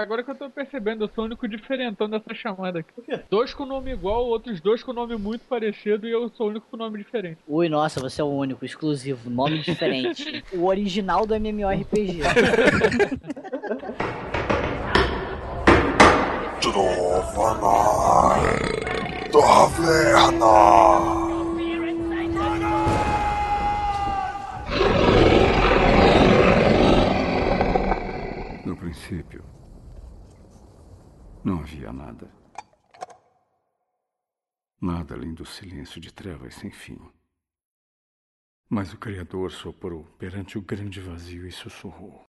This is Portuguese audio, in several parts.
Agora que eu tô percebendo, eu sou o único diferentão dessa chamada aqui. Por quê? Dois com nome igual, outros dois com nome muito parecido e eu sou o único com nome diferente. Ui, nossa, você é o único, exclusivo, nome diferente. o original do MMORPG. Trova na taverna. No princípio, não havia nada. Nada além do silêncio de trevas sem fim. Mas o Criador soprou perante o grande vazio e sussurrou.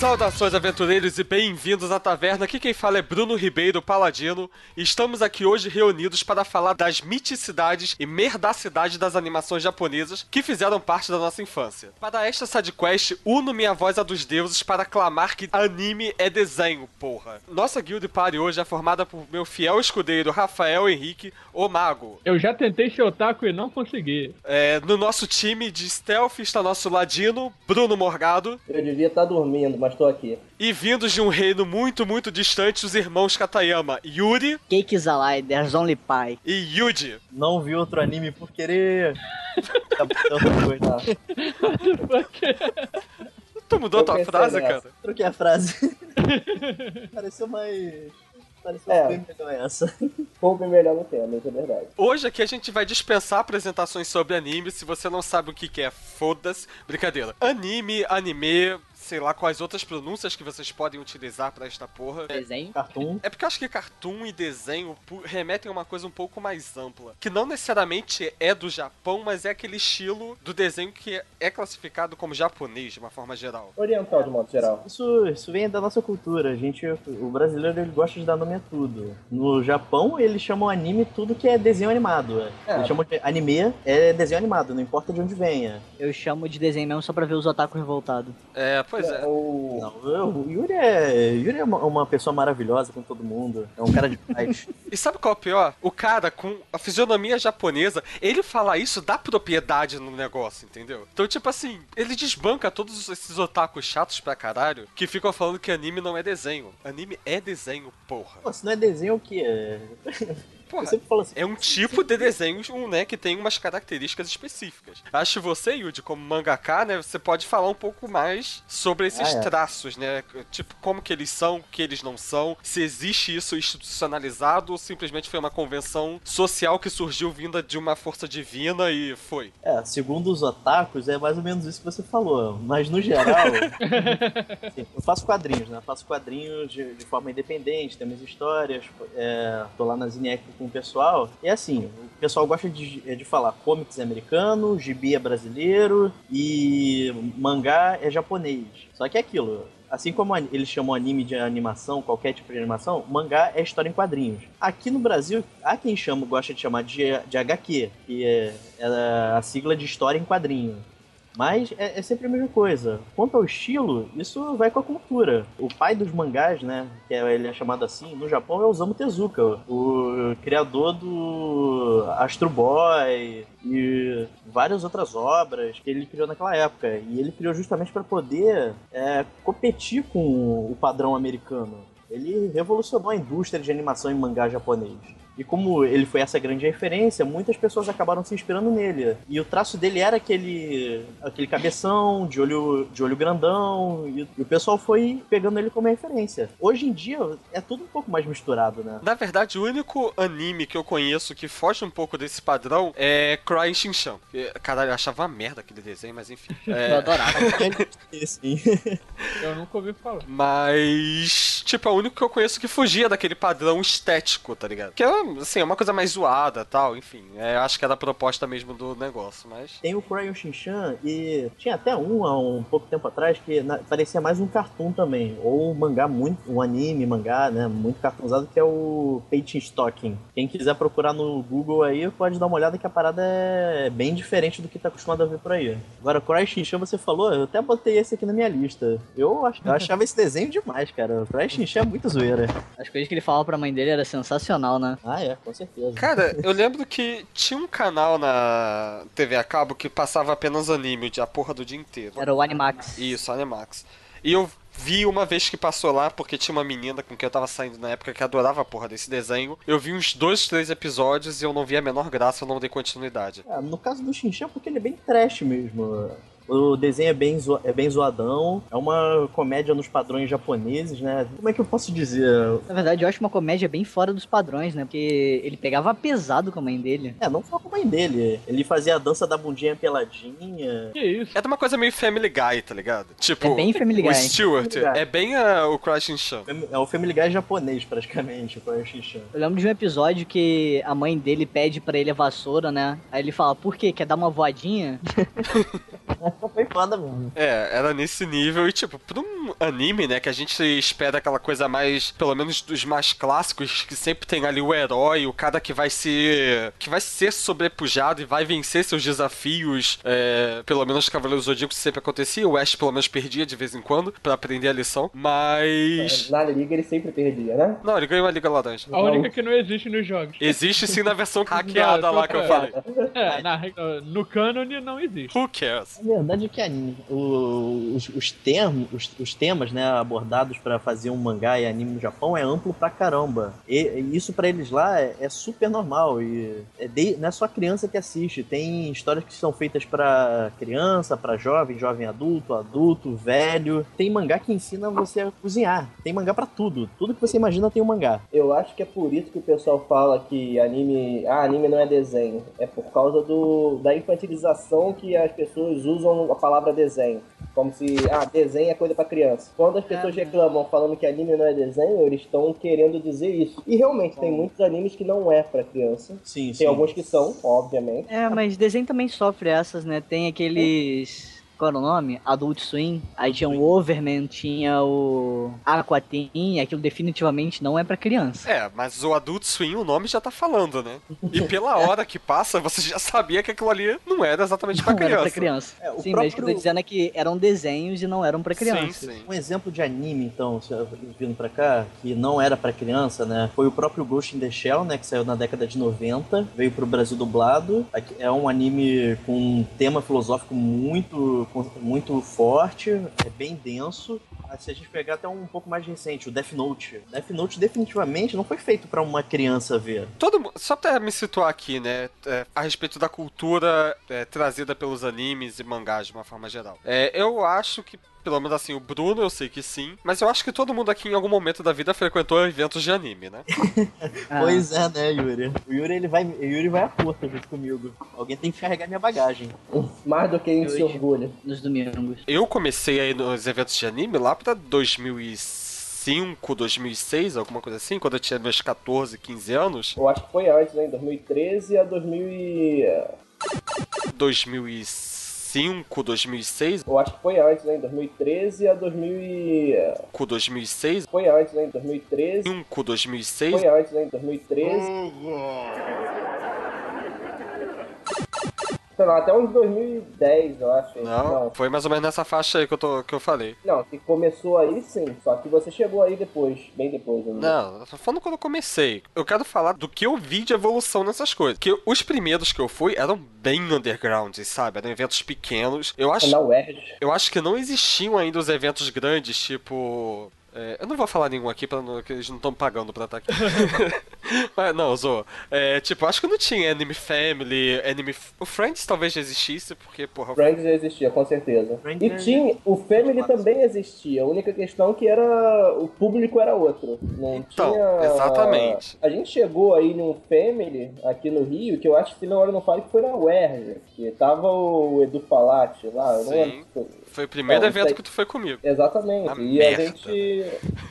Saudações, aventureiros, e bem-vindos à taverna. Aqui quem fala é Bruno Ribeiro Paladino. Estamos aqui hoje reunidos para falar das miticidades e merdacidades das animações japonesas que fizeram parte da nossa infância. Para esta sidequest, uno minha voz à dos deuses para clamar que anime é desenho, porra. Nossa guild party hoje é formada por meu fiel escudeiro Rafael Henrique, o Mago. Eu já tentei ser otaku e não consegui. É, no nosso time de stealth está nosso ladino, Bruno Morgado. Eu devia estar dormindo, mas tô aqui. E vindos de um reino muito, muito distante, os irmãos Katayama, Yuri. Cakes alive, there's only pie. E Yuji. Não vi outro anime por querer. tu mudou a tua frase, cara? Troquei a frase. Pareceu mais. Pareceu É. bem melhor essa. Pouco melhor no tema, isso é verdade. Hoje aqui a gente vai dispensar apresentações sobre anime. Se você não sabe o que que é, foda-se. Brincadeira. Anime, anime, sei lá quais outras pronúncias que vocês podem utilizar pra esta porra. Desenho. Cartoon. É porque eu acho que cartoon e desenho remetem a uma coisa um pouco mais ampla. Que não necessariamente é do Japão, mas é aquele estilo do desenho que é classificado como japonês, de uma forma geral. Oriental, de modo geral. Isso, isso vem da nossa cultura. A gente, o brasileiro ele gosta de dar nome a tudo. No Japão eles chamam anime tudo que é desenho animado. É. Eles chamam de anime é desenho animado, não importa de onde venha. Eu chamo de desenho mesmo só pra ver os otaku revoltados. É, pois é. O... Não, eu- o Yuri é, Yuri é uma, uma pessoa maravilhosa com todo mundo. É um cara de paz. E sabe qual é o pior? O cara com a fisionomia japonesa, ele fala isso dá propriedade no negócio, entendeu? Então, tipo assim, ele desbanca todos esses otakus chatos pra caralho que ficam falando que anime não é desenho. Anime é desenho, porra. Pô, se não é desenho, o que é? Porra, Eu sempre falo assim. É um tipo de desenho, né, que tem umas características específicas. Acho que você, Yuji, como mangaka, né, você pode falar um pouco mais sobre esses Ah, é. traços, né? Tipo, como que eles são, o que eles não são, se existe isso institucionalizado ou simplesmente foi uma convenção social que surgiu vinda de uma força divina e foi. É, segundo os otakus, é mais ou menos isso que você falou. Mas no geral, assim, eu faço quadrinhos, né? Faço quadrinhos de, de forma independente, tem minhas histórias, é, tô lá na Zinec com o pessoal. E assim, o pessoal gosta de, de falar comics é americano, gibi é brasileiro e mangá é japonês. Só que é aquilo. Assim como eles chamam anime de animação, qualquer tipo de animação, mangá é história em quadrinhos. Aqui no Brasil, há quem chama, gosta de chamar de, de HQ, que é, é a sigla de história em quadrinho. Mas é, é sempre a mesma coisa. Quanto ao estilo, isso vai com a cultura. O pai dos mangás, né, que é, ele é chamado assim, no Japão é Osamu Tezuka, o criador do Astro Boy e várias outras obras que ele criou naquela época. E ele criou justamente para poder é, competir com o padrão americano. Ele revolucionou a indústria de animação em mangá japonês. E como ele foi essa grande referência, muitas pessoas acabaram se inspirando nele. E o traço dele era aquele aquele cabeção, de olho, de olho grandão, e, e o pessoal foi pegando ele como referência. Hoje em dia é tudo um pouco mais misturado, né? Na verdade, o único anime que eu conheço que foge um pouco desse padrão é Crying Shinchan. Caralho, eu achava uma merda aquele desenho, mas enfim. Eu É, adorava. Sim. Eu nunca ouvi falar. Mas, tipo, é o único que eu conheço que fugia daquele padrão estético, tá ligado? Que é assim, é uma coisa mais zoada tal, enfim. É, acho que era a proposta mesmo do negócio, mas. Tem o Crayon Shinchan e tinha até um há um pouco tempo atrás que na- parecia mais um cartoon também. Ou um mangá muito. um anime, mangá, né? Muito cartoonzado, que é o Peitin Stocking. Quem quiser procurar no Google aí, pode dar uma olhada que a parada é bem diferente do que tá acostumado a ver por aí. Agora, o Crayon Shinchan você falou, eu até botei esse aqui na minha lista. Eu, ach- eu achava esse desenho demais, cara. O Shinchan é muito zoeira. As coisas que ele falava pra mãe dele era sensacional, né? Ah, é, com certeza. Cara, eu lembro que tinha um canal na TV a cabo que passava apenas anime a porra do dia inteiro. Era o Animax. Isso, Animax. E eu vi uma vez que passou lá, porque tinha uma menina com quem eu tava saindo na época que adorava a porra desse desenho. Eu vi uns dois, três episódios e eu não vi a menor graça, eu não dei continuidade. Ah, no caso do Shinchan, porque ele é bem trash mesmo. O desenho é bem, zo- é bem zoadão, é uma comédia nos padrões japoneses, né? Como é que eu posso dizer? Na verdade, eu acho uma comédia bem fora dos padrões, né? Porque ele pegava pesado com a mãe dele. É, não só com a mãe dele. Ele fazia a dança da bundinha peladinha. Que isso? Era uma coisa meio Family Guy, tá ligado? Tipo, É bem Family o Guy. Stuart Family Guy. é bem ah, o Crash Chan. É o Family Guy japonês, praticamente, o Shinchan. Eu lembro de um episódio que a mãe dele pede pra ele a vassoura, né? Aí ele fala, por quê? Quer dar uma voadinha? Foi foda mesmo. É, era nesse nível e tipo, pra um anime, né, que a gente espera aquela coisa mais, pelo menos dos mais clássicos, que sempre tem ali o herói, o cara que vai ser, que vai ser sobrepujado e vai vencer seus desafios, é, pelo menos Cavaleiros do Zodíaco sempre acontecia, o Ash pelo menos perdia de vez em quando pra aprender a lição, mas... Na liga ele sempre perdia, né? Não, ele ganhou a Liga Laranja. A única que não existe nos jogos. Existe sim na versão hackeada Não, lá que eu é. falei. É, na, no cânone não existe. Who cares? A verdade é que anime, os, os termos, os, os temas, né, abordados pra fazer um mangá e anime no Japão é amplo pra caramba. E, isso pra eles lá é, é super normal e é de- não é só criança que assiste. Tem histórias que são feitas pra criança, pra jovem, jovem adulto, adulto, velho. Tem mangá que ensina você a cozinhar. Tem mangá pra tudo. Tudo que você imagina tem um mangá. Eu acho que é por isso que o pessoal fala que anime. Ah, anime não é desenho. É por causa do, da infantilização que as pessoas usam a palavra desenho. Como se, ah, desenho é coisa pra criança. Quando as pessoas reclamam falando que anime não é desenho, eles estão querendo dizer isso. E realmente, tem muitos animes que não é pra criança. Sim, Tem alguns que são, obviamente. É, mas desenho também sofre essas, né? Tem aqueles. Qual era o nome? Adult Swim. Aí tinha o Overman, tinha o Aquatin. Aquilo definitivamente não é pra criança. É, mas o Adult Swim, o nome já tá falando, né? E pela hora que passa, você já sabia que aquilo ali não era exatamente pra Não era criança. pra criança. É, o Sim, mas o que eu tô próprio- dizendo é que eram desenhos e não eram pra criança. Sim, sim. Um exemplo de anime, então, se- vindo pra cá, que não era pra criança, né? Foi o próprio Ghost in the Shell, né? Que saiu na década de 90, veio pro Brasil dublado. É um anime com um tema filosófico muito, muito forte, é bem denso. Se a gente pegar até um pouco mais recente, o Death Note. Death Note definitivamente não foi feito pra uma criança ver. Todo Só pra me situar aqui, né? é, a respeito da cultura é, trazida pelos animes e mangás de uma forma geral. É, eu acho que. Pelo menos assim, o Bruno eu sei que sim, mas eu acho que todo mundo aqui em algum momento da vida frequentou eventos de anime, né? Ah, Pois é, né, Yuri? O Yuri, ele vai, o Yuri vai à força junto comigo. Alguém tem que carregar minha bagagem. Mais do que isso se Hoje. orgulha. Nos domingos. Eu comecei aí nos eventos de anime lá pra 2005, 2006, alguma coisa assim, quando eu tinha meus 14, 15 anos. Eu acho que foi antes, né? Em 2013 a 2000 e... 2005, 2006, Eu acho que foi antes, né? Em 2013 a 2000 e... com 2006, Foi antes, né? Em 2013. 5, 2006, Foi antes, né? Em 2013. Sei lá, até uns 2010, eu acho. Não, Não, foi mais ou menos nessa faixa aí que eu, tô, que eu falei. não, que começou aí sim. Só que você chegou aí depois, bem depois. ainda. Não, eu tô falando quando eu comecei. Eu quero falar do que eu vi de evolução nessas coisas. Que os primeiros que eu fui eram bem underground, sabe? Eram eventos pequenos. Eu acho, UERJ. eu acho que não existiam ainda os eventos grandes, tipo. É, eu não vou falar nenhum aqui, pra não, que eles não estão pagando pra estar aqui. Mas não, Zo. É, tipo, acho que não tinha Anime Family, Anime. O Friends talvez já existisse, porque, porra. Friends já existia, com certeza. Friends E tinha, o Family também existia. A única questão que era o público era outro. Não Então, tinha. exatamente. A gente chegou aí num Family aqui no Rio, que eu acho que se não era não falo que foi na UERJ, que tava o Edu Palati lá. eu não Sim. lembro foi. O primeiro Não, isso evento que tu foi comigo. Exatamente. Uma e merda. a gente.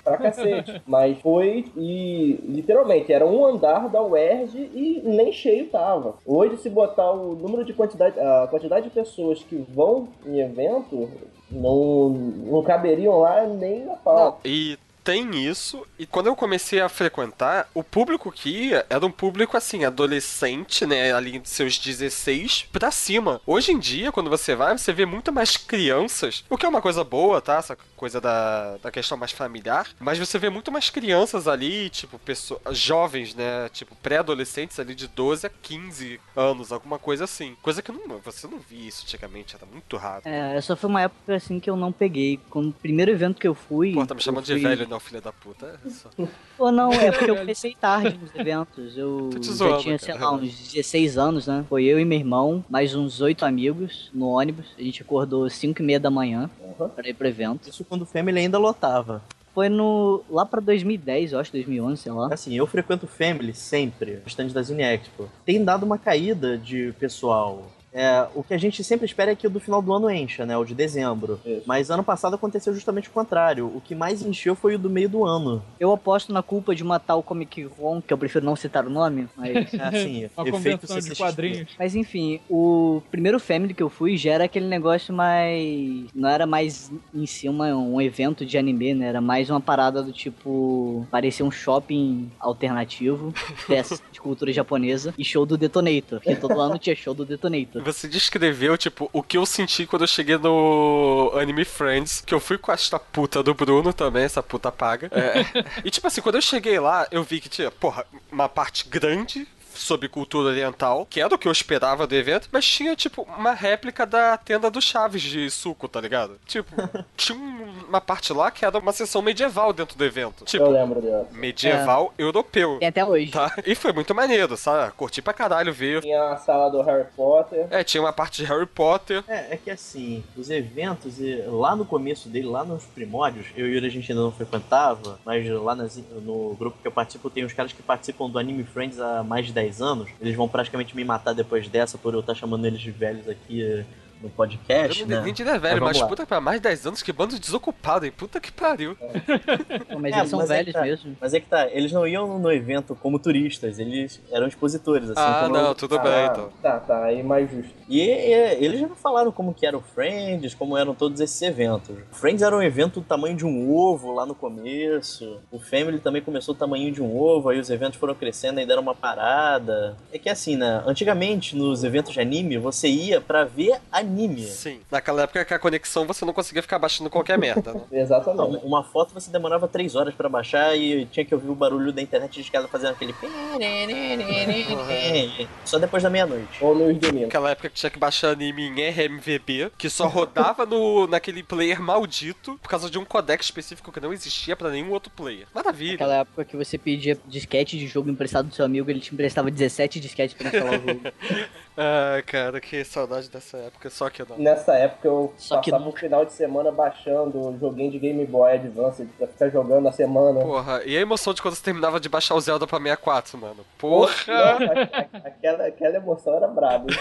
pra cacete. Mas foi e literalmente era um andar da UERJ e nem cheio tava. Hoje, se botar o número de quantidade, a quantidade de pessoas que vão em evento, não, não caberiam lá nem na pau. E tem isso, e quando eu comecei a frequentar, o público que ia era um público assim, adolescente, né? Ali de seus 16 pra cima. Hoje em dia, quando você vai, você vê muito mais crianças, o que é uma coisa boa, tá? Essa coisa da, da questão mais familiar. Mas você vê muito mais crianças ali, tipo, pessoas, jovens, né? Tipo, pré-adolescentes ali de 12 a 15 anos, alguma coisa assim. Coisa que não, você não via isso antigamente, era muito raro. É, essa foi uma época assim que eu não peguei. Quando o primeiro evento que eu fui. Pô, tá me chamando de fui- velho, não, filha da puta. É só- Ou não, é porque eu comecei tarde nos eventos. Eu te já zoando, tinha, sei cara. lá, uns 16 anos, né? Foi eu e meu irmão, mais uns oito amigos no ônibus. A gente acordou 5 e meia da manhã Uhum. pra ir pro evento. Isso quando o Family ainda lotava. Foi no. lá pra 2010, eu acho, 2011, sei lá. Assim, eu frequento o Family sempre, o stand da Zine Expo. Tem dado uma caída de pessoal. É, o que a gente sempre espera é que o do final do ano encha, né? O de dezembro. Isso. Mas ano passado aconteceu justamente o contrário. O que mais encheu foi o do meio do ano. Eu aposto na culpa de uma tal Comic Con, que eu prefiro não citar o nome, mas. Assim, Uma efeito convenção de quadrinhos. Mas enfim, o primeiro Family que eu fui já era aquele negócio mais. Não era mais em si uma, um evento de anime, né? Era mais uma parada do tipo. Parecia um shopping alternativo, peça de cultura japonesa, e show do Detonator. Porque todo ano tinha show do Detonator. Você descreveu, tipo, o que eu senti quando eu cheguei no Anime Friends, que eu fui com esta puta do Bruno também, essa puta paga. É. e tipo assim, quando eu cheguei lá, eu vi que tinha, porra, uma parte grande sobre cultura oriental, que era o que eu esperava do evento, mas tinha, tipo, uma réplica da tenda do Chaves de suco, tá ligado? Tipo, tinha um- uma parte lá que era uma sessão medieval dentro do evento. Eu Tipo, lembro dela. medieval europeu. Tem até hoje. Tá? E foi muito maneiro, sabe? Curti pra caralho ver. Tinha a sala do Harry Potter. É, tinha uma parte de Harry Potter. É, é que assim, os eventos, e lá no começo dele, lá nos primórdios, eu e o Yuri a gente ainda não frequentava, mas lá nas- no grupo que eu participo, tem uns caras que participam do Anime Friends há mais de 10 anos. Eles vão praticamente me matar depois dessa por eu estar chamando eles de velhos aqui no Eu podcast, não né? nem diria velho, Mas mas puta, pra mais de 10 anos, que bando desocupado, hein? Puta que pariu. Pô, Mas É, eles são mas é velhos tá. mesmo. Mas é que tá, eles não iam no evento como turistas, eles eram expositores, assim ah, como não, eu- tudo Ah, bem, então. Tá, tá, aí mais justo. E, e, eles já falaram como que era o Friends, como eram todos esses eventos. O Friends era um evento do tamanho de um ovo lá no começo. O Family também começou do tamanho de um ovo, aí os eventos foram crescendo e deram uma parada. É que assim, né? Antigamente, nos eventos de anime, você ia pra ver anime. Sim. Naquela época que a conexão você não conseguia ficar baixando qualquer merda, né? Não, Exatamente. uma foto você demorava três horas pra baixar e tinha que ouvir o barulho da internet de escada fazendo aquele. Só depois da meia-noite. Ou nos domingos. Naquela época que tinha que baixar anime em RMVB, que só rodava no, naquele player maldito por causa de um codec específico que não existia pra nenhum outro player. Maravilha. Naquela época que você pedia disquete de jogo emprestado do seu amigo, ele te emprestava 17 disquetes pra instalar o jogo. Ai, cara, que saudade dessa época, só que não. Nessa época eu Só passava o final de semana baixando um joguinho de Game Boy Advance pra ficar jogando a semana. Porra, e a emoção de quando você terminava de baixar o Zelda pra 64, mano? Porra! A- a- aquela, aquela emoção era braba.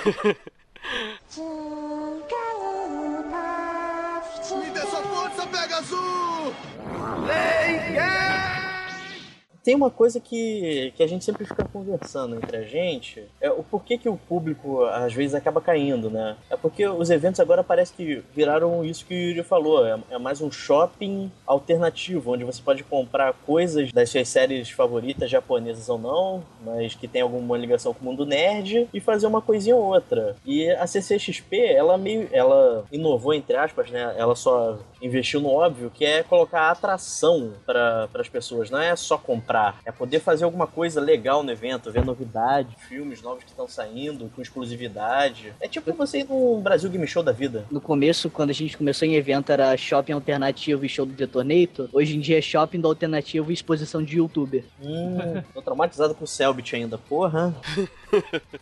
Me dê sua força, Pegasus! Tem uma coisa que, que a gente sempre fica conversando entre a gente, é o porquê que o público às vezes acaba caindo, né? É porque os eventos agora parece que viraram isso que o Yuri falou, é, é mais um shopping alternativo, onde você pode comprar coisas das suas séries favoritas, japonesas ou não, mas que tem alguma ligação com o mundo nerd, e fazer uma coisinha ou outra. E a CCXP, ela meio, ela inovou, entre aspas, né? Ela só investiu no óbvio, que é colocar atração para as pessoas, não é só comprar, é poder fazer alguma coisa legal no evento, ver novidades, filmes novos que estão saindo, com exclusividade. É tipo você ir num Brasil Game Show da vida. No começo, quando a gente começou em evento, era shopping alternativo e show do Detonator. Hoje em dia é shopping do alternativo e exposição de youtuber. Hum, tô traumatizado com o Selbit ainda, porra.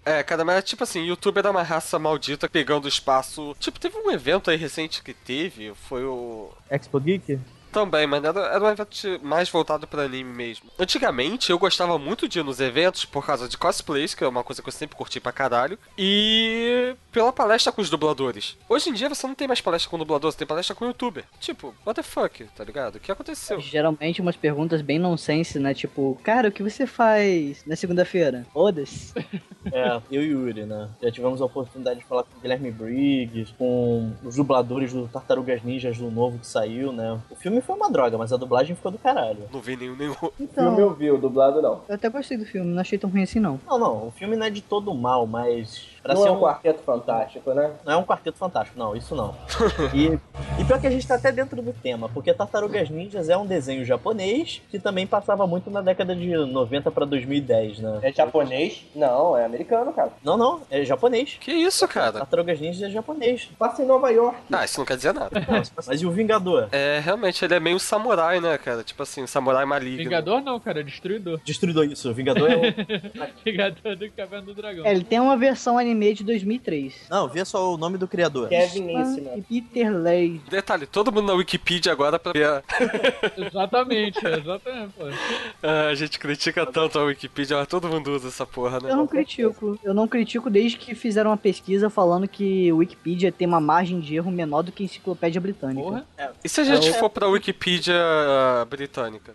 É, cara, mas tipo assim, YouTube era uma raça maldita pegando espaço. Tipo, teve um evento aí recente que teve, foi o. Expo Geek? Também, mas era, era um evento mais voltado para anime mesmo. Antigamente, eu gostava muito de ir nos eventos por causa de cosplays, que é uma coisa que eu sempre curti pra caralho, e pela palestra com os dubladores. Hoje em dia você não tem mais palestra com dublador, você tem palestra com youtuber. Tipo, what the fuck, tá ligado? O que aconteceu? Geralmente umas perguntas bem nonsense, né? Tipo, cara, o que você faz na segunda-feira? Foda-se. É, eu e Yuri, né? Já tivemos a oportunidade de falar com o Guilherme Briggs, com os dubladores do Tartarugas Ninjas do novo que saiu, né? O filme foi uma droga, mas a dublagem ficou do caralho. Não vi nenhum, nenhum. O Então, filme eu vi, o dublado não. eu até gostei do filme, não achei tão ruim assim não. Não, não, o filme não é de todo mal, mas. Pra não ser é um um quarteto fantástico, né? Não é um quarteto fantástico, não, isso não. E, e pior que a gente tá até dentro do tema, porque Tartarugas Ninjas é um desenho japonês que também passava muito na década de 90 pra 2010, né? É japonês? Não, é americano, cara. Não, não, é japonês. Que isso, cara? Tartarugas Ninjas é japonês. Passa em Nova York. Ah, isso não quer dizer nada. Mas e o Vingador? É, realmente, ele é meio samurai, né, cara? Tipo assim, um samurai maligno. Vingador não, cara, destruidor. Destruidor isso, o Vingador é o. Vingador do Caverna do Dragão. É, ele tem uma versão anime de 2003. Não, vê só o nome do criador. Kevin Eastman. E Peter Lay. Detalhe, todo mundo na Wikipedia agora pra ver. Exatamente, exatamente, pô. Ah, a gente critica tanto a Wikipedia, mas todo mundo usa essa porra, né? Eu não critico. Eu não critico desde que fizeram uma pesquisa falando que Wikipedia tem uma margem de erro menor do que a enciclopédia britânica. Porra. E se a gente for pra Wikipedia ah, britânica?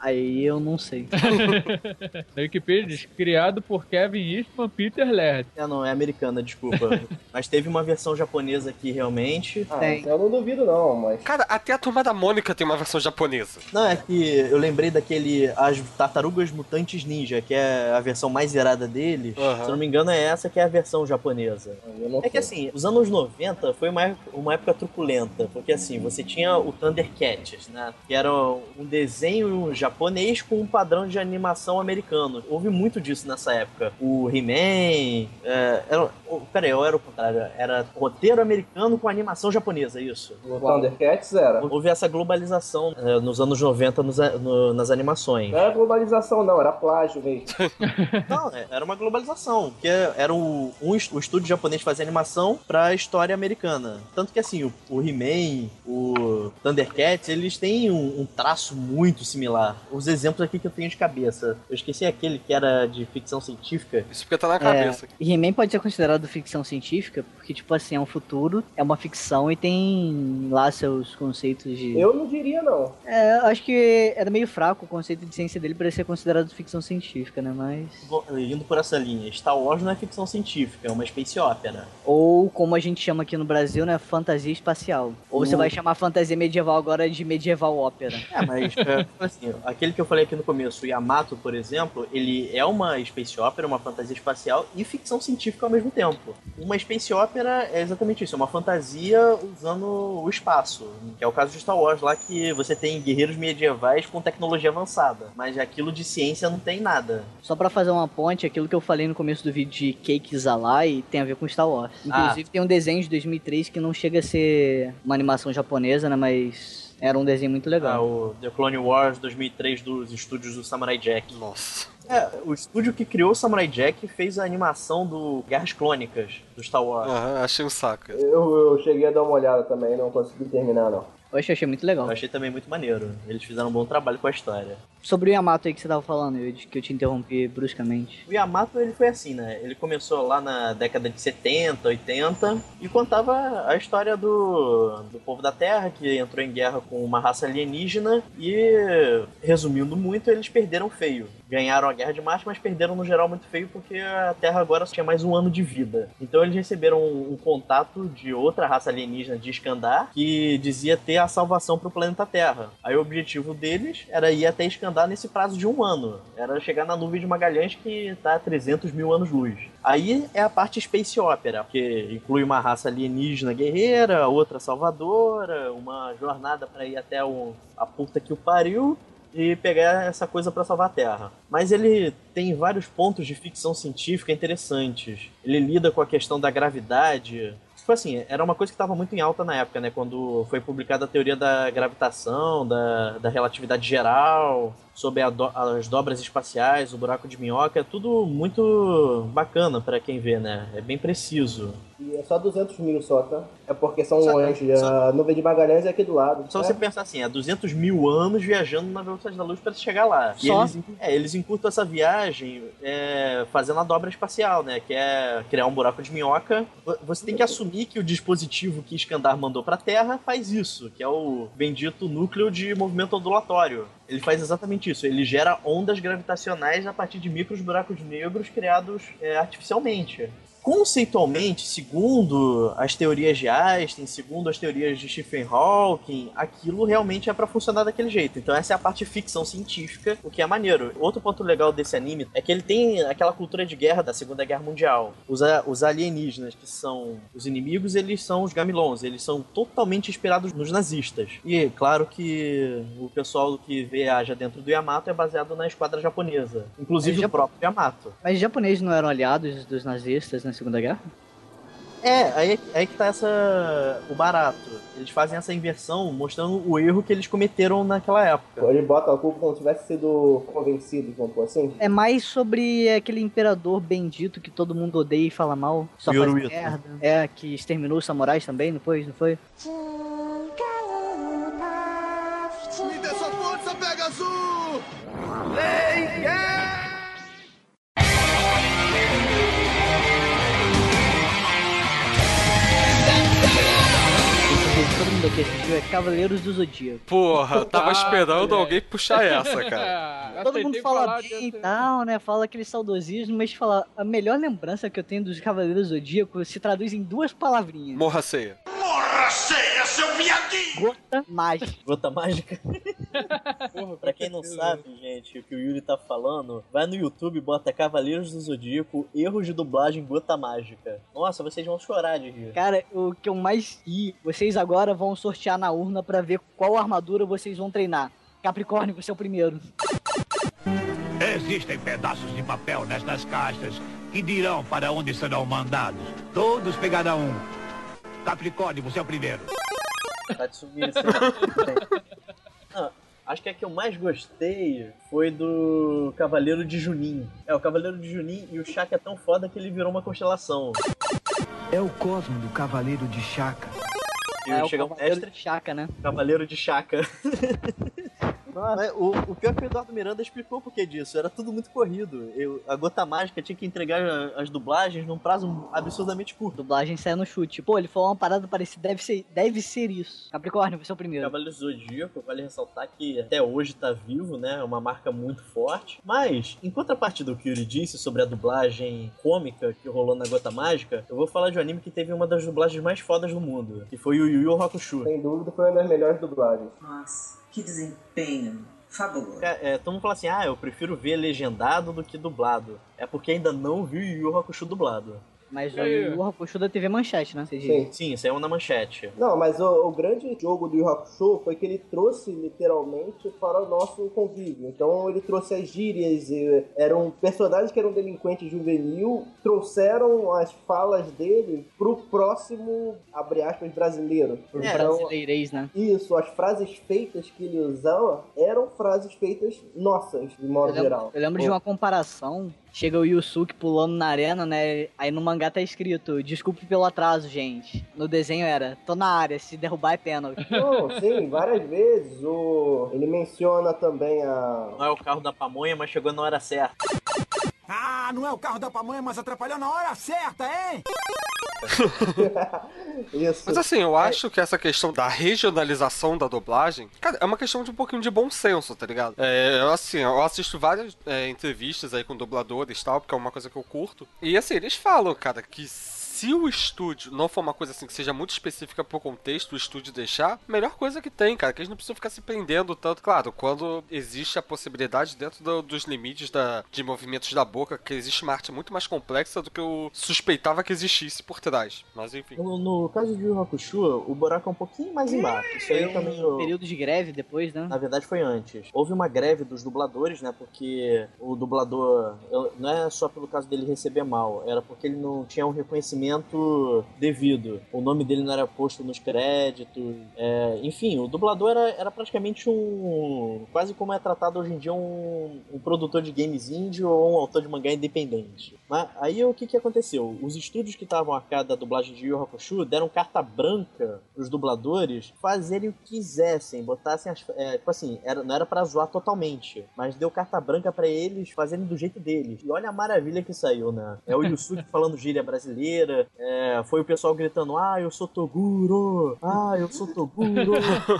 Aí eu não sei. Na Wikipedia diz, criado por Kevin Eastman Peter Laird. É, não, é americana, desculpa. Mas teve uma versão japonesa aqui realmente. Ah, Tem. eu não duvido não, mas... Cara, até a turma da Mônica tem uma versão japonesa. Não, é que eu lembrei daquele As Tartarugas Mutantes Ninja, que é a versão mais zerada deles. Se eu não me engano, é essa que é a versão japonesa. Não É que assim, os anos 90 foi uma, uma época truculenta, porque assim, você tinha o Thundercats, né? Que era um desenho japonês com um padrão de animação americano. Houve muito disso nessa época. O He-Man. É, era, oh, peraí, eu era o contrário. Era roteiro americano com animação japonesa, isso. O Thundercats era. Houve essa globalização é, nos anos 90 nos no- nas animações. Não era globalização não, era plágio mesmo. Não, é- era uma globalização, que era o, um, o estúdio japonês fazer animação pra história americana. Tanto que assim, o, o He-Man, o Thundercats, eles têm um, um traço muito similar. Os exemplos aqui que eu tenho de cabeça. Eu esqueci aquele que era de ficção científica. Isso porque tá na cabeça. É, He-Man pode ser considerado ficção científica, porque, tipo assim, é um futuro, é uma ficção e tem lá seus conceitos de. Eu não diria não. É, acho que era meio fraco o conceito de ciência dele para ser considerado ficção científica, né? Mas. Bom, Indo por essa linha, Star Wars não é ficção científica, é uma space opera. Ou como a gente chama aqui no Brasil, né? Fantasia espacial. Ou você Uh. vai chamar fantasia medieval agora de medieval ópera. É, mas é, assim, aquele que eu falei aqui no começo, o Yamato, por exemplo, ele é uma space opera, uma fantasia espacial e ficção científica ao mesmo tempo. Uma space opera é exatamente isso, é uma fantasia usando o espaço, que é o caso de Star Wars lá que você tem guerreiros medievais com tecnologia avançada, mas aquilo de ciência não tem nada. Só pra fazer uma ponte, aquilo que eu falei no começo do vídeo de Cake Zalai tem a ver com Star Wars. Inclusive tem um desenho de 2003 que não chega a ser uma animação japonesa, né? Mas era um desenho muito Ah, legal. o The Clone Wars 2003 dos estúdios do Samurai Jack. Nossa. É, o estúdio que criou o Samurai Jack fez a animação do Guerras Clônicas do Star Wars. Aham, achei um saco. Eu, eu cheguei a dar uma olhada também, não consegui terminar não. Eu achei muito legal. Eu achei também muito maneiro. Eles fizeram um bom trabalho com a história. Sobre o Yamato aí que você tava falando, eu, que eu te interrompi bruscamente. O Yamato ele foi assim, né? Ele começou lá na década de 70, 80 e contava a história do, do povo da Terra que entrou em guerra com uma raça alienígena e, resumindo muito, eles perderam feio. Ganharam a guerra de Marte, mas perderam no geral muito feio porque a Terra agora só tinha mais um ano de vida. Então eles receberam um, um contato de outra raça alienígena de Iskandar que dizia ter a salvação para o planeta Terra. Aí o objetivo deles era ir até Iskandar nesse prazo de um ano. Era chegar na nuvem de Magalhães que está a 300 mil anos-luz. Aí é a parte Space Opera, que inclui uma raça alienígena guerreira, outra salvadora, uma jornada para ir até o, a puta que o pariu e pegar essa coisa para salvar a Terra. Mas ele tem vários pontos de ficção científica interessantes. Ele lida com a questão da gravidade. Tipo assim, era uma coisa que estava muito em alta na época, né? Quando foi publicada a teoria da gravitação, da, da relatividade geral. sobre do, as dobras espaciais, o buraco de minhoca, é tudo muito bacana para quem vê, né? É bem preciso. E é só 200 mil só, tá? É porque são Só- longe. só- A nuvem de Magalhães é aqui do lado. Só É. você pensar assim, é 200 mil anos viajando na velocidade da luz para chegar lá. E Só? eles, é, eles encurtam essa viagem é, fazendo a dobra espacial, né? Que é criar um buraco de minhoca. Vo- Você tem que assumir que o dispositivo que Iskandar mandou para a Terra faz isso, que é o bendito núcleo de movimento ondulatório. Ele faz exatamente isso. Ele gera ondas gravitacionais a partir de micros buracos negros criados é, artificialmente. Conceitualmente, segundo as teorias de Einstein, segundo as teorias de Stephen Hawking, aquilo realmente é pra funcionar daquele jeito. Então essa é a parte ficção científica, o que é maneiro. Outro ponto legal desse anime é que ele tem aquela cultura de guerra da Segunda Guerra Mundial. Os, os alienígenas, que são os inimigos, eles são os Gamilons, eles são totalmente inspirados nos nazistas. E claro que o pessoal que viaja dentro do Yamato é baseado na esquadra japonesa, inclusive Mas o próprio Yamato. Mas os japoneses não eram aliados dos nazistas na Segunda Guerra? É, aí, aí que tá essa. o barato. Eles fazem essa inversão mostrando o erro que eles cometeram naquela época. Ele bota a culpa como se tivesse sido convencido, vamos pôr assim. É mais sobre aquele imperador bendito que todo mundo odeia e fala mal. Só faz Yoruito. merda. É, que exterminou os samurais também, não foi? Não foi? Me dê sua força, Pegasus! Esse todo mundo aqui assistiu é Cavaleiros do Zodíaco. Porra, eu tava Ah, esperando moleque. alguém puxar essa, cara. Todo mundo fala falar bem e tal, né? Fala aquele saudosismo, mas fala, a melhor lembrança que eu tenho dos Cavaleiros do Zodíaco se traduz em duas palavrinhas. Morra ceia. Gota mágica. Gota mágica. Porra, pra quem não sabe, gente, o que o Yuri tá falando, vai no YouTube e bota Cavaleiros do Zodíaco, erros de dublagem Gota Mágica. Nossa, vocês vão chorar de rir. Cara, o que eu mais ri, vocês agora vão sortear na urna pra ver qual armadura vocês vão treinar. Capricórnio, você é o primeiro. Existem pedaços de papel nestas caixas que dirão para onde serão mandados. Todos pegarão um. Capricórnio, você é o primeiro. Tá de subir esse. Não, acho que a que eu mais gostei foi do Cavaleiro de Junin. É, o Cavaleiro de Junin e o Shaka é tão foda que ele virou uma constelação. É o Cosmo do Cavaleiro de Chaka. E é o Cavaleiro mestre, de Chaka, né? Cavaleiro de Chaka. Mas o, o pior é que o Eduardo Miranda explicou o porquê disso. Era tudo muito corrido. Eu- a Gota Mágica tinha que entregar a- as dublagens num prazo absurdamente curto. Dublagem sai no chute. Pô, ele falou uma parada parecida, deve ser, deve ser isso. Capricórnio, você é o O primeiro. Cavaleiro Zodíaco, vale ressaltar que até hoje tá vivo, né? É uma marca muito forte. Mas, em contrapartida do que o Yuri disse sobre a dublagem cômica que rolou na Gota Mágica, eu vou falar de um anime que teve uma das dublagens mais fodas do mundo, que foi o Yu Yu Hakusho. Sem dúvida, foi uma das melhores dublagens. Nossa, que desempenho fabuloso. É, é, todo mundo fala assim, ah, eu prefiro ver legendado do que dublado. É porque ainda não viu Yu Yu Hakusho dublado. Mas o. Yu Hakusho da TV Manchete, né? Sim. Sim, saiu na manchete. Não, mas o, o grande jogo do Yu Hakusho foi que ele trouxe literalmente para o nosso convívio. Então ele trouxe as gírias, e eram personagens que eram delinquentes juvenil, trouxeram as falas dele pro próximo, abre aspas, brasileiro. É, brasileirês, né? Isso, as frases feitas que ele usava eram frases feitas nossas, de modo Eu lembro, geral. eu lembro de uma comparação. Chega o Yusuke pulando na arena, né? Aí no mangá tá escrito: Desculpe pelo atraso, gente. No desenho era: Tô na área, se derrubar é pênalti. Não, sim, várias vezes. O... Ele menciona também a. Não é o carro da pamonha, mas chegou na hora certa. Ah, não é o carro da pamonha, mas atrapalhou na hora certa, hein? Isso. Mas assim, eu acho que essa questão da regionalização da dublagem, cara, é uma questão de um pouquinho de bom senso, tá ligado? É, eu, assim, eu assisto várias é, entrevistas aí com dubladores e tal, porque é uma coisa que eu curto. E assim, eles falam, cara, que se o estúdio não for uma coisa assim que seja muito específica pro contexto, o estúdio deixar, melhor coisa que tem, cara, que eles não precisam ficar se prendendo tanto. Claro, quando existe a possibilidade dentro do- dos limites da, de movimentos da boca, que existe uma arte muito mais complexa do que eu suspeitava que existisse por trás. Mas enfim. No, no caso de Yu Hakusho, o buraco é um pouquinho mais embaixo. Isso aí também... um eu- período de greve depois, né? Na verdade foi antes. Houve uma greve dos dubladores, né? Porque o dublador, não é só pelo caso dele receber mal, era porque ele não tinha um reconhecimento devido. O nome dele não era posto nos créditos. é, enfim, o dublador era, era praticamente um. quase como é tratado hoje em dia um, um produtor de games indie ou um autor de mangá independente. Mas aí o que, que aconteceu? Os estúdios que estavam a cargo da dublagem de Yu Hakusho deram carta branca pros dubladores fazerem o que quisessem, botassem as. é, tipo assim, era, não era pra zoar totalmente, mas deu carta branca pra eles fazerem do jeito deles. E olha a maravilha que saiu, né? É o Yusuke falando gíria brasileira, é, foi o pessoal gritando: Ah, eu sou Toguro! Ah, eu sou Toguro!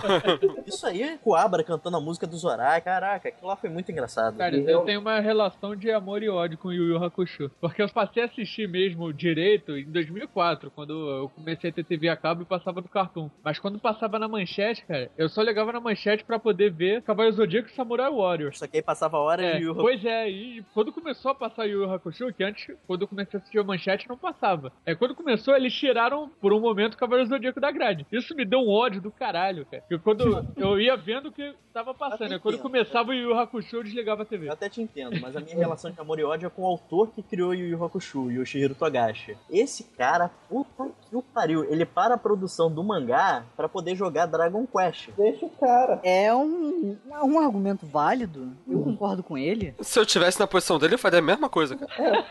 Isso aí, Coabra cantando a música do Zorai, caraca, aquilo lá foi muito engraçado. Cara, E eu tenho uma relação de amor e ódio com o Yu Yu Hakusho. Porque eu passei a assistir mesmo direito em 2004, quando eu comecei a ter TV a cabo e passava do Cartoon. Mas quando passava na manchete, cara, eu só ligava na manchete pra poder ver Cavaleiro Zodíaco e Samurai Warriors. Só que aí passava a hora É, e o pois é, e quando começou a passar Yu Yu Hakusho, que antes, quando eu comecei a assistir a manchete, não passava. É, quando começou, eles tiraram, por um momento, o Cavaleiro Zodíaco da grade. Isso me deu um ódio do caralho, cara. Porque quando eu ia vendo o que tava passando, é quando começava o Yu Yu Hakusho, eu desligava a TV. Eu até te entendo, mas a minha relação de amor e ódio é com o autor que criou Yu Yu Hakusho, Yoshihiro Togashi. Esse cara, puta que o pariu, ele para a produção do mangá pra poder jogar Dragon Quest. Deixa o cara. É um, um argumento válido. Eu concordo com ele. Se eu tivesse na posição dele, eu faria a mesma coisa, cara.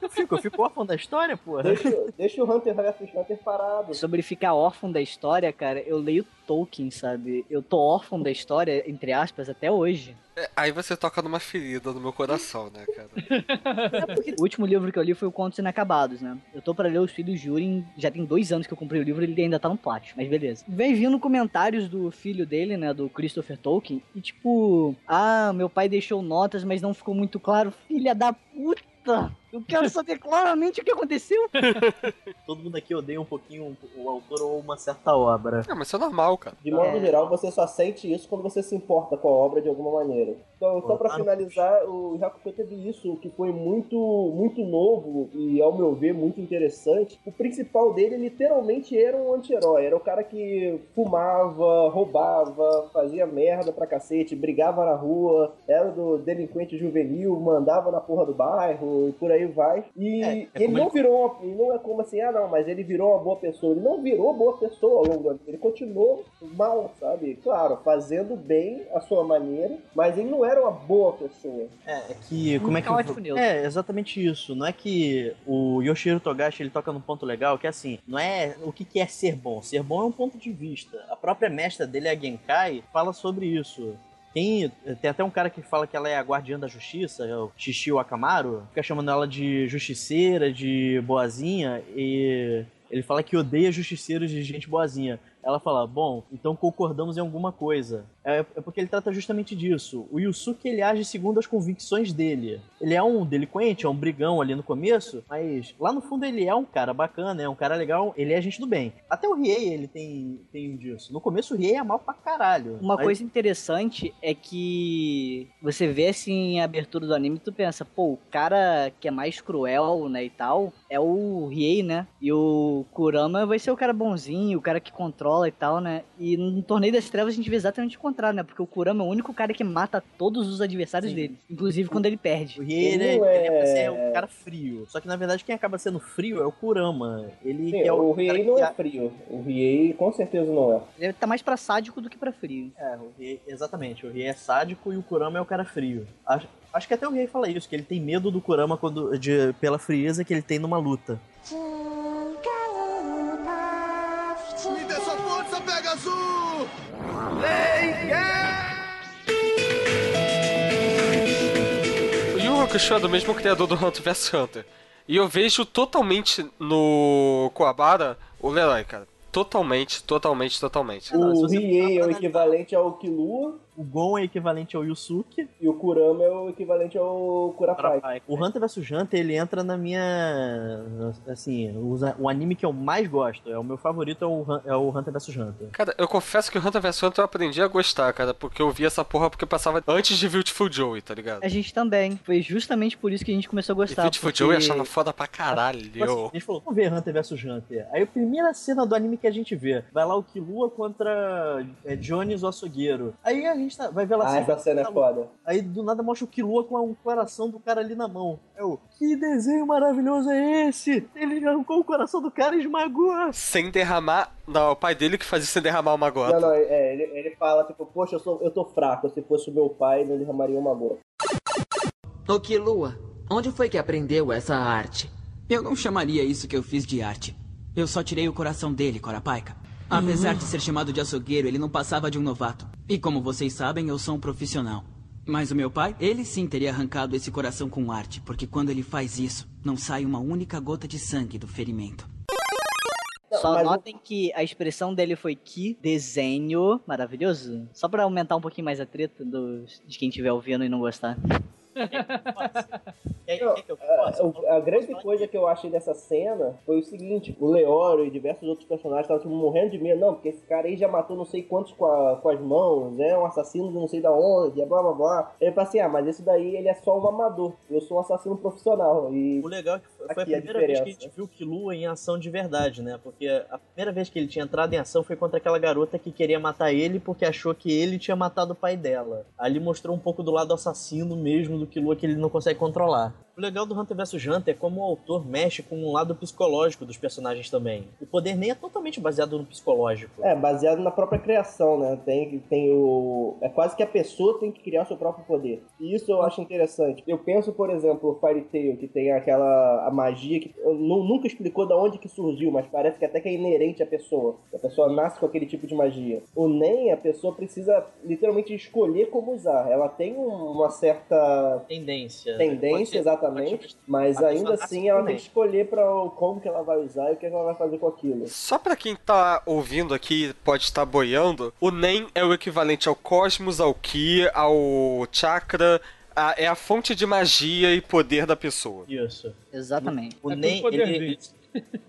Eu fico, eu fico órfão da história, porra. Deixa, deixa o Hunter vs Hunter parado. Sobre ficar órfão da história, cara, eu leio Tolkien, sabe? Eu tô órfão da história, entre aspas, até hoje. É, aí você toca numa ferida no meu coração, né, cara? O último livro que eu li foi o Contos Inacabados, né? Eu tô pra ler Os Filhos de Urim, já tem dois anos que eu comprei o livro e ele ainda tá no plástico, mas beleza. Vem vindo comentários do filho dele, né, do Christopher Tolkien, e tipo, ah, meu pai deixou notas, mas não ficou muito claro. Filha da puta! Eu quero saber claramente o que aconteceu. Todo mundo aqui odeia um pouquinho o autor ou uma certa obra. Não, mas isso é normal, cara. De modo geral, você só sente isso quando você se importa com a obra de alguma maneira. Então, só pra finalizar, o Hakusho teve isso, que foi muito, muito novo e, ao meu ver, muito interessante. O principal dele, literalmente, era um anti-herói. Era o cara que fumava, roubava, fazia merda pra cacete, brigava na rua, era do delinquente juvenil, mandava na porra do bairro e por aí vai. E É, é ele não ele- virou uma, e não é como assim, ah não, mas ele virou uma boa pessoa. Ele não virou boa pessoa ao longo do ano. Ele continuou mal, sabe? Claro, fazendo bem a sua maneira, mas ele não era uma boa pessoa. É, é que. Como é que. caótico neutro. É, exatamente isso. Não é que o Yoshihiro Togashi ele toca num ponto legal que é assim, não é o que que é ser bom. Ser bom é um ponto de vista. A própria mestra dele, a Genkai, fala sobre isso. Tem, tem até um cara que fala que ela é a guardiã da justiça, é o Shishio Akamaru, fica chamando ela de justiceira, de boazinha, e ele fala que odeia justiceiros de gente boazinha. Ela fala, bom, então concordamos em alguma coisa. É, é porque ele trata justamente disso. O Yusuke, ele age segundo as convicções dele. Ele é um delinquente, é um brigão ali no começo, mas lá no fundo ele é um cara bacana, é um cara legal, ele é gente do bem. Até o Riei, ele tem, tem disso. No começo o Riei é mal pra caralho. Uma Mas- coisa interessante é que você vê assim a abertura do anime e tu pensa, pô, o cara que é mais cruel, né, e tal, é o Riei, né? E o Kurama vai ser o cara bonzinho, o cara que controla e tal, né? E no Torneio das Trevas a gente vê exatamente o contrário, né? Porque o Kurama é o único cara que mata todos os adversários Sim. dele, inclusive quando ele perde. O Riei, ele, Ele é pra é- ser um cara frio. Só que na verdade quem acaba sendo frio é o Kurama. Ele Sim, é o cara Riei que não é frio. O Riei com certeza não é. Ele tá mais pra sádico do que pra frio. É, o Riei, exatamente. O Riei é sádico e o Kurama é o cara frio. Acho, acho que até o Riei fala isso, que ele tem medo do Kurama quando, de, pela frieza que ele tem numa luta. Me Pegasus! O Yu Hakusho é do mesmo criador do Hunter vs Hunter. E eu vejo totalmente no Koabara o Leroy, cara. Totalmente, totalmente, totalmente. O Riei é o equivalente ao Killua O Gon é equivalente ao Yusuke. e o Kurama é o equivalente ao Kurapai. O Hunter vs Hunter, ele entra na minha. Assim, o, o anime que eu mais gosto. É o meu favorito é o, é o Hunter vs Hunter. Cara, eu confesso que o Hunter vs Hunter eu aprendi a gostar, cara, porque eu vi essa porra porque passava antes de Beautiful Joey, tá ligado? A gente também. Foi justamente por isso que a gente começou a E gostar. Beautiful porque... Joey achava foda pra Tipo assim, caralho. a gente falou, vamos ver Hunter vs Hunter. Aí a primeira cena do anime que a gente vê, vai lá o Killua contra é, Jones o açougueiro. Aí a gente tá, vai ver lá Ah, assim, essa cena é tá foda. Aí do nada mostra o Killua com um coração do cara ali na mão. Eu, que desenho maravilhoso é esse? Ele arrancou o coração do cara e esmagou. Sem derramar. Não, o pai dele que fazia sem derramar uma gota. Não, não, é, ele, ele fala, tipo, poxa, eu, sou, eu tô fraco. Se fosse o meu pai, não derramaria uma gota. Ô Kilua, onde foi que aprendeu essa arte? Eu não chamaria isso que eu fiz de arte. Eu só tirei o coração dele, Corapaica. Apesar de ser chamado de açougueiro, ele não passava de um novato. E como vocês sabem, eu sou um profissional. Mas o meu pai, ele sim teria arrancado esse coração com arte, porque quando ele faz isso, não sai uma única gota de sangue do ferimento. Só mas notem que a expressão dele foi que desenho maravilhoso. Só pra aumentar um pouquinho mais a treta dos, de quem estiver ouvindo e não gostar. Que eu A, possa? o- a grande coisa que eu achei dessa cena foi o seguinte: o Leório e diversos outros personagens estavam tipo, morrendo de medo. Não, porque esse cara aí já matou não sei quantos com, a- com as mãos, é um assassino de não sei da onde, é blá blá blá. Ele fala assim: ah, mas esse daí ele é só um amador. Eu sou um assassino profissional. E O legal é que foi foi a a primeira vez que a gente viu o Killua em ação de verdade, né? Porque a primeira vez que ele tinha entrado em ação foi contra aquela garota que queria matar ele porque achou que ele tinha matado o pai dela. Ali mostrou um pouco do lado assassino mesmo do que ele não consegue controlar. O legal do Hunter vs Hunter é como o autor mexe com um lado psicológico dos personagens também. O poder nem é totalmente baseado no psicológico. É, baseado na própria criação, né? Tem, tem o. É quase que a pessoa tem que criar o seu próprio poder. E isso eu acho interessante. Eu penso, por exemplo, o Fairy Tail, que tem aquela a magia que nunca explicou de onde que surgiu, mas parece que até que é inerente à pessoa. A pessoa nasce com aquele tipo de magia. O NEM, a pessoa precisa literalmente escolher como usar. Ela tem um- uma certa Tendência. tendência, ser- exatamente, mas a ainda assim ela tem que escolher para como que ela vai usar e o que ela vai fazer com aquilo. Só pra quem tá ouvindo aqui, pode estar boiando, o NEM é o equivalente ao Cosmos, ao Ki, ao Chakra, a- é a fonte de magia e poder da pessoa. Isso. Exatamente. O É NEM, ele, poderzinho. ele,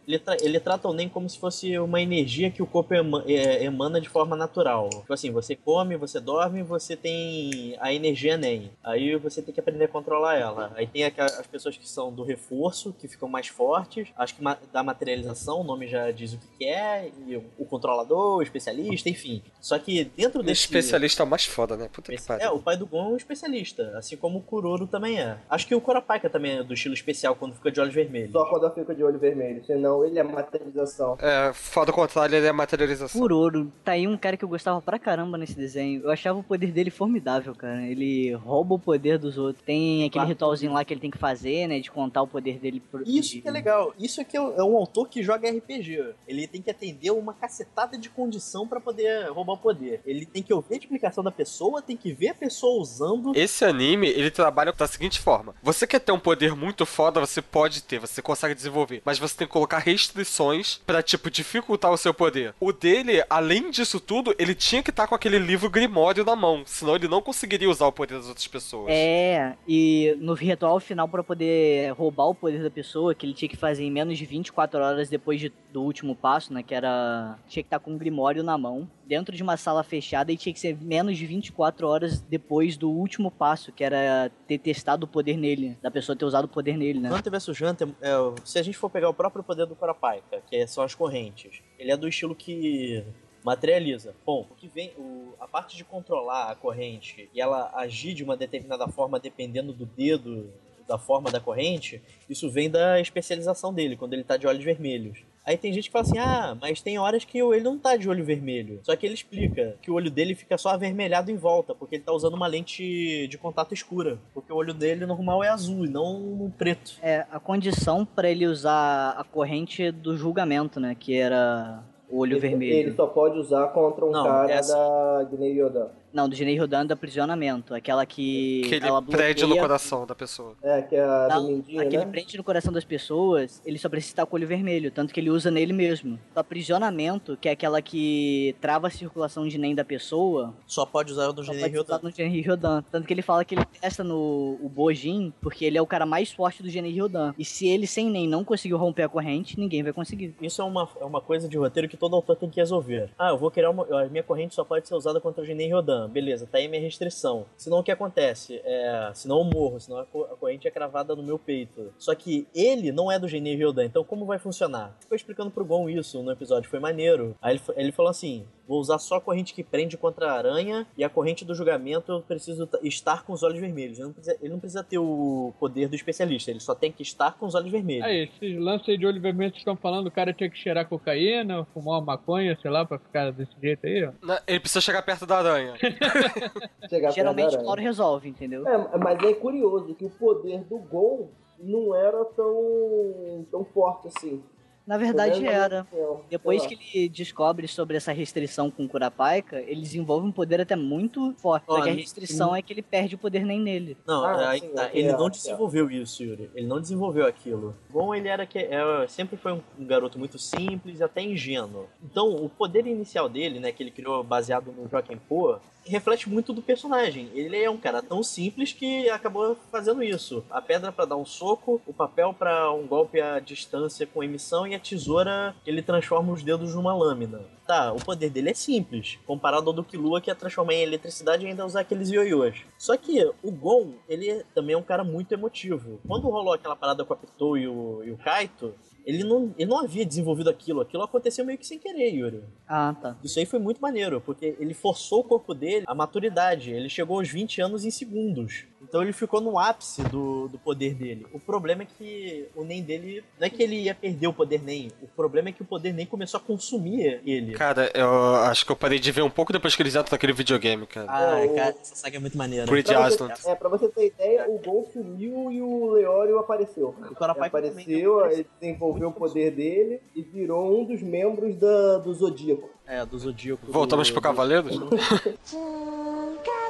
ele, tra- ele trata o NEM como se fosse uma energia que o corpo ema- é, emana de forma natural. Tipo assim, você come, você dorme, você tem a energia NEM. Aí você tem que aprender a controlar ela. Aí tem as pessoas que são do reforço, que ficam mais fortes. Acho que ma- da materialização, o nome já diz o que que é. E o, o controlador, o especialista, enfim. Só que dentro O desse... especialista é o mais foda, né? Puta que É, pariu. o pai do Gon é um especialista, assim como o Kuroro também é. Acho que o Korapaika também é do estilo especial quando fica de olhos vermelhos. Só quando ela fica de olho vermelho, senão ele é materialização. É, fora do contrário, ele é materialização. Kuroro, tá aí um cara que eu gostava pra caramba nesse desenho. Eu achava o poder dele formidável, cara. Ele rouba o poder dos outros. Tem aquele Claro. ritualzinho lá que ele tem que fazer, né? De contar o poder dele pro. Isso que é legal. Isso é que é um é um autor que joga RPG. Ele tem que atender uma cacetada de condição pra poder roubar o poder. Ele tem que ouvir a explicação da pessoa, tem que ver a pessoa usando. Esse anime, ele trabalha da seguinte forma: você quer ter um poder muito foda, você pode ter, você consegue desenvolver, mas você tem que colocar restrições pra, tipo, dificultar o seu poder. O dele, além disso tudo, ele tinha que estar com aquele livro Grimório na mão, senão ele não conseguiria usar o poder das outras pessoas. É, e no ritual final pra poder roubar o poder da pessoa, que ele tinha que fazer em menos de 24 horas depois de- do último passo, né, que era tinha que estar com um grimório na mão, dentro de uma sala fechada e tinha que ser menos de 24 horas depois do último passo, que era ter testado o poder nele, da pessoa ter usado o poder nele, né? Hunter vs Hunter, é, se a gente for pegar o próprio poder do Korapaika, que são as correntes, ele é do estilo que materializa. Bom, o que vem, o- a parte de controlar a corrente e ela agir de uma determinada forma dependendo do dedo, da forma da corrente, isso vem da especialização dele, quando ele tá de olhos vermelhos. Aí tem gente que fala assim, ah, mas tem horas que ele não tá de olho vermelho. Só que ele explica que o olho dele fica só avermelhado em volta, porque ele tá usando uma lente de contato escura. Porque o olho dele normal é azul e não preto. É, a condição pra ele usar a corrente do julgamento, né, que era o olho Ele, vermelho. ele só pode usar contra um Não, cara essa- da Guinei Yodan. Não, do Genei Rodan do aprisionamento, aquela que Que ele ela prende no coração da pessoa. É, que é a Não, do Mindinho, aquele né? prende no coração das pessoas, ele só precisa estar com o olho vermelho, tanto que ele usa nele mesmo. O aprisionamento, que é aquela que trava a circulação de NEM da pessoa, Só pode usar o do só Genei pode usar no Genei Ryodan. Tanto que ele fala que ele testa no o Bojin, porque ele é o cara mais forte do Genei Ryodan. E se ele sem NEM não conseguiu romper a corrente, ninguém vai conseguir. Isso é uma, é uma coisa de roteiro que todo autor tem que resolver. Ah, eu vou criar uma. A minha corrente só pode ser usada contra o Genei Rodan. Beleza, tá aí minha restrição. Senão o que acontece? É, senão eu morro, senão a co- a corrente é cravada no meu peito. Só que ele não é do Gene Hildan, então como vai funcionar? Ficou explicando pro Gon isso no episódio, foi maneiro. Aí ele, ele falou assim: vou usar só a corrente que prende contra a aranha e a corrente do julgamento eu preciso estar com os olhos vermelhos. Ele não, precisa, ele não precisa ter o poder do especialista, ele só tem que estar com os olhos vermelhos. Aí, esses lances de olho vermelho que estão falando, o cara tinha que cheirar cocaína, fumar uma maconha, sei lá, pra ficar desse jeito aí, ó. Ele precisa chegar perto da aranha. Chegar Geralmente o Cloro resolve, entendeu? É, mas é curioso que o poder do Gon não era tão, tão forte assim. Na verdade era. Depois que ele descobre sobre essa restrição com o Kurapika, ele desenvolve um poder até muito forte. Só que a restrição é que ele perde o poder nem nele. Não, Ah, é aí sim, que tá. ele é, não é. desenvolveu isso, Yuri. Ele não desenvolveu aquilo. Bom, ele era que é, sempre foi um, um garoto muito simples e até ingênuo. Então, o poder inicial dele, né, que ele criou baseado no Joaquim Poe, reflete muito do personagem. Ele é um cara tão simples que acabou fazendo isso. A pedra pra dar um soco, o papel pra um golpe à distância com emissão e a tesoura que ele transforma os dedos numa lâmina. Tá, o poder dele é simples, comparado ao do Killua que é transformar em eletricidade e ainda usar aqueles ioiôs. Só que o Gon, ele também é um cara muito emotivo. Quando rolou aquela parada com a Pitou e o, e o Kaito, ele não, ele não havia desenvolvido aquilo. Aquilo aconteceu meio que sem querer, Yuri. Ah, tá. Isso aí foi muito maneiro, porque ele forçou o corpo dele à maturidade. Ele chegou aos 20 anos em segundos. Então ele ficou no ápice do, do poder dele. O problema é que o Nen dele. Não é que ele ia perder o poder Nen. O problema é que o poder Nen começou a consumir ele. Cara, eu acho que eu parei de ver um pouco depois que eles entram naquele videogame, cara. Ah, É, o- cara, essa saga é muito maneira. Creed Pra você, Aslan. é, pra você ter ideia, o Gon sumiu e o Leório apareceu. O Kurapika Ele apareceu, ele desenvolveu o poder dele e virou um dos membros da, do Zodíaco. É, do Zodíaco. Voltamos do, pro Cavaleiros?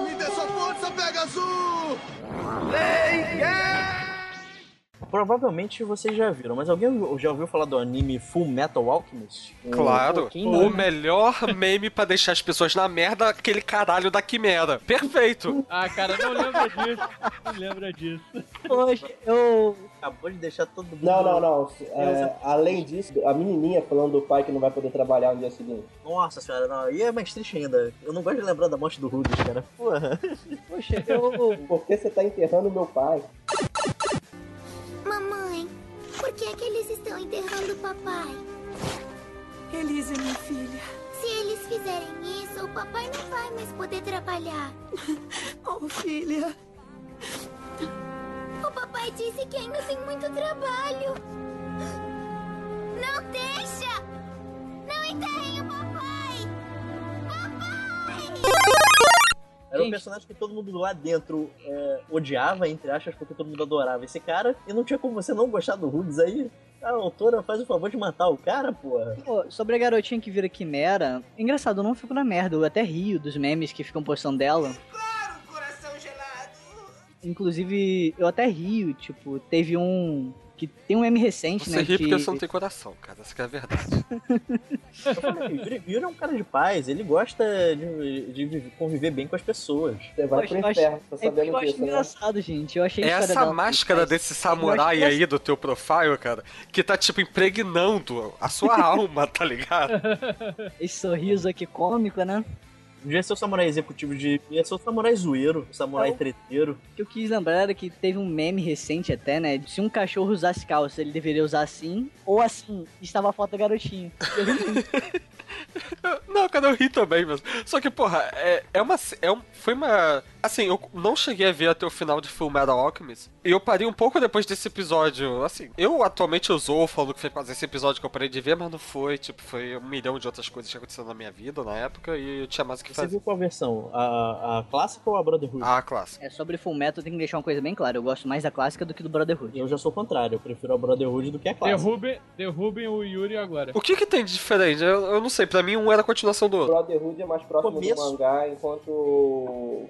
Me dê sua força, Pegasus! Provavelmente vocês já viram, mas alguém já ouviu falar do anime Full Metal Alchemist? Claro. pouquinho O né? melhor meme pra deixar as pessoas na merda, aquele caralho da quimera. Perfeito. Ah, cara, não lembra disso. Não lembra disso. Poxa, eu. Acabou de deixar todo mundo. Não, não, não. É, além disso, a menininha falando do pai que não vai poder trabalhar no dia seguinte. Nossa senhora, não. E é mais triste ainda. Eu não gosto de lembrar da morte do Rudes, cara. Porra. Poxa, eu. Por que você tá enterrando meu pai? Mamãe, por que é que eles estão enterrando o papai? Elise, minha filha. Se eles fizerem isso, o papai não vai mais poder trabalhar. Oh, filha. O papai disse que ainda tem muito trabalho. Não deixa! Não enterrem o Era um personagem que todo mundo lá dentro é, odiava, entre aspas, porque todo mundo adorava esse cara. E não tinha como você não gostar do Rudes aí. A autora faz o favor de matar o cara, porra. Pô, sobre a garotinha que vira quimera, engraçado, eu não fico na merda, eu até rio dos memes que ficam postando dela. Coração gelado. Inclusive, eu até rio, tipo, teve um. Que tem um meme recente, Você né? ri que... porque você não tem coração, cara. Essa que é a verdade. Eu falei, Yuri, Yuri é um cara de paz, ele gosta de, de viver- conviver bem com as pessoas. Você vai Poxa, pro eu acho- inferno, tá É porque eu sabendo acho disso, né? engraçado, gente. Eu achei história Essa máscara desse samurai Eu acho aí do teu profile, cara, que tá tipo impregnando a sua alma, tá ligado? Esse sorriso aqui cômico, né? Devia ser o samurai executivo de. Ia ser o samurai zoeiro, o samurai Não. treteiro. O que eu quis lembrar era que teve um meme recente até, né? Se um cachorro usasse calça, ele deveria usar assim, ou assim, estava a foto da garotinha. Eu ri muito. Não, cara, eu ri também mesmo. Só que, porra, é, é uma. É um, foi uma. Assim, eu não cheguei a ver até o final de Full Metal Alchemist. E eu parei um pouco depois desse episódio. Assim, eu atualmente usou falando que foi quase esse episódio que eu parei de ver, mas não foi. Tipo, foi um milhão de outras coisas que aconteceram na minha vida na época e eu tinha mais o que Você fazer. viu qual versão? A, a clássica ou a Brotherhood? Ah, clássica. É, sobre Full Metal, tem que deixar uma coisa bem clara. Eu gosto mais da clássica do que do Brotherhood. Eu já sou o contrário, eu prefiro a Brotherhood do que a clássica. Derrubem, derrubem o Yuri agora. O que que tem de diferente? Eu, eu não sei, pra mim um era a continuação do O outro. Brotherhood é mais próximo Começo. do mangá, enquanto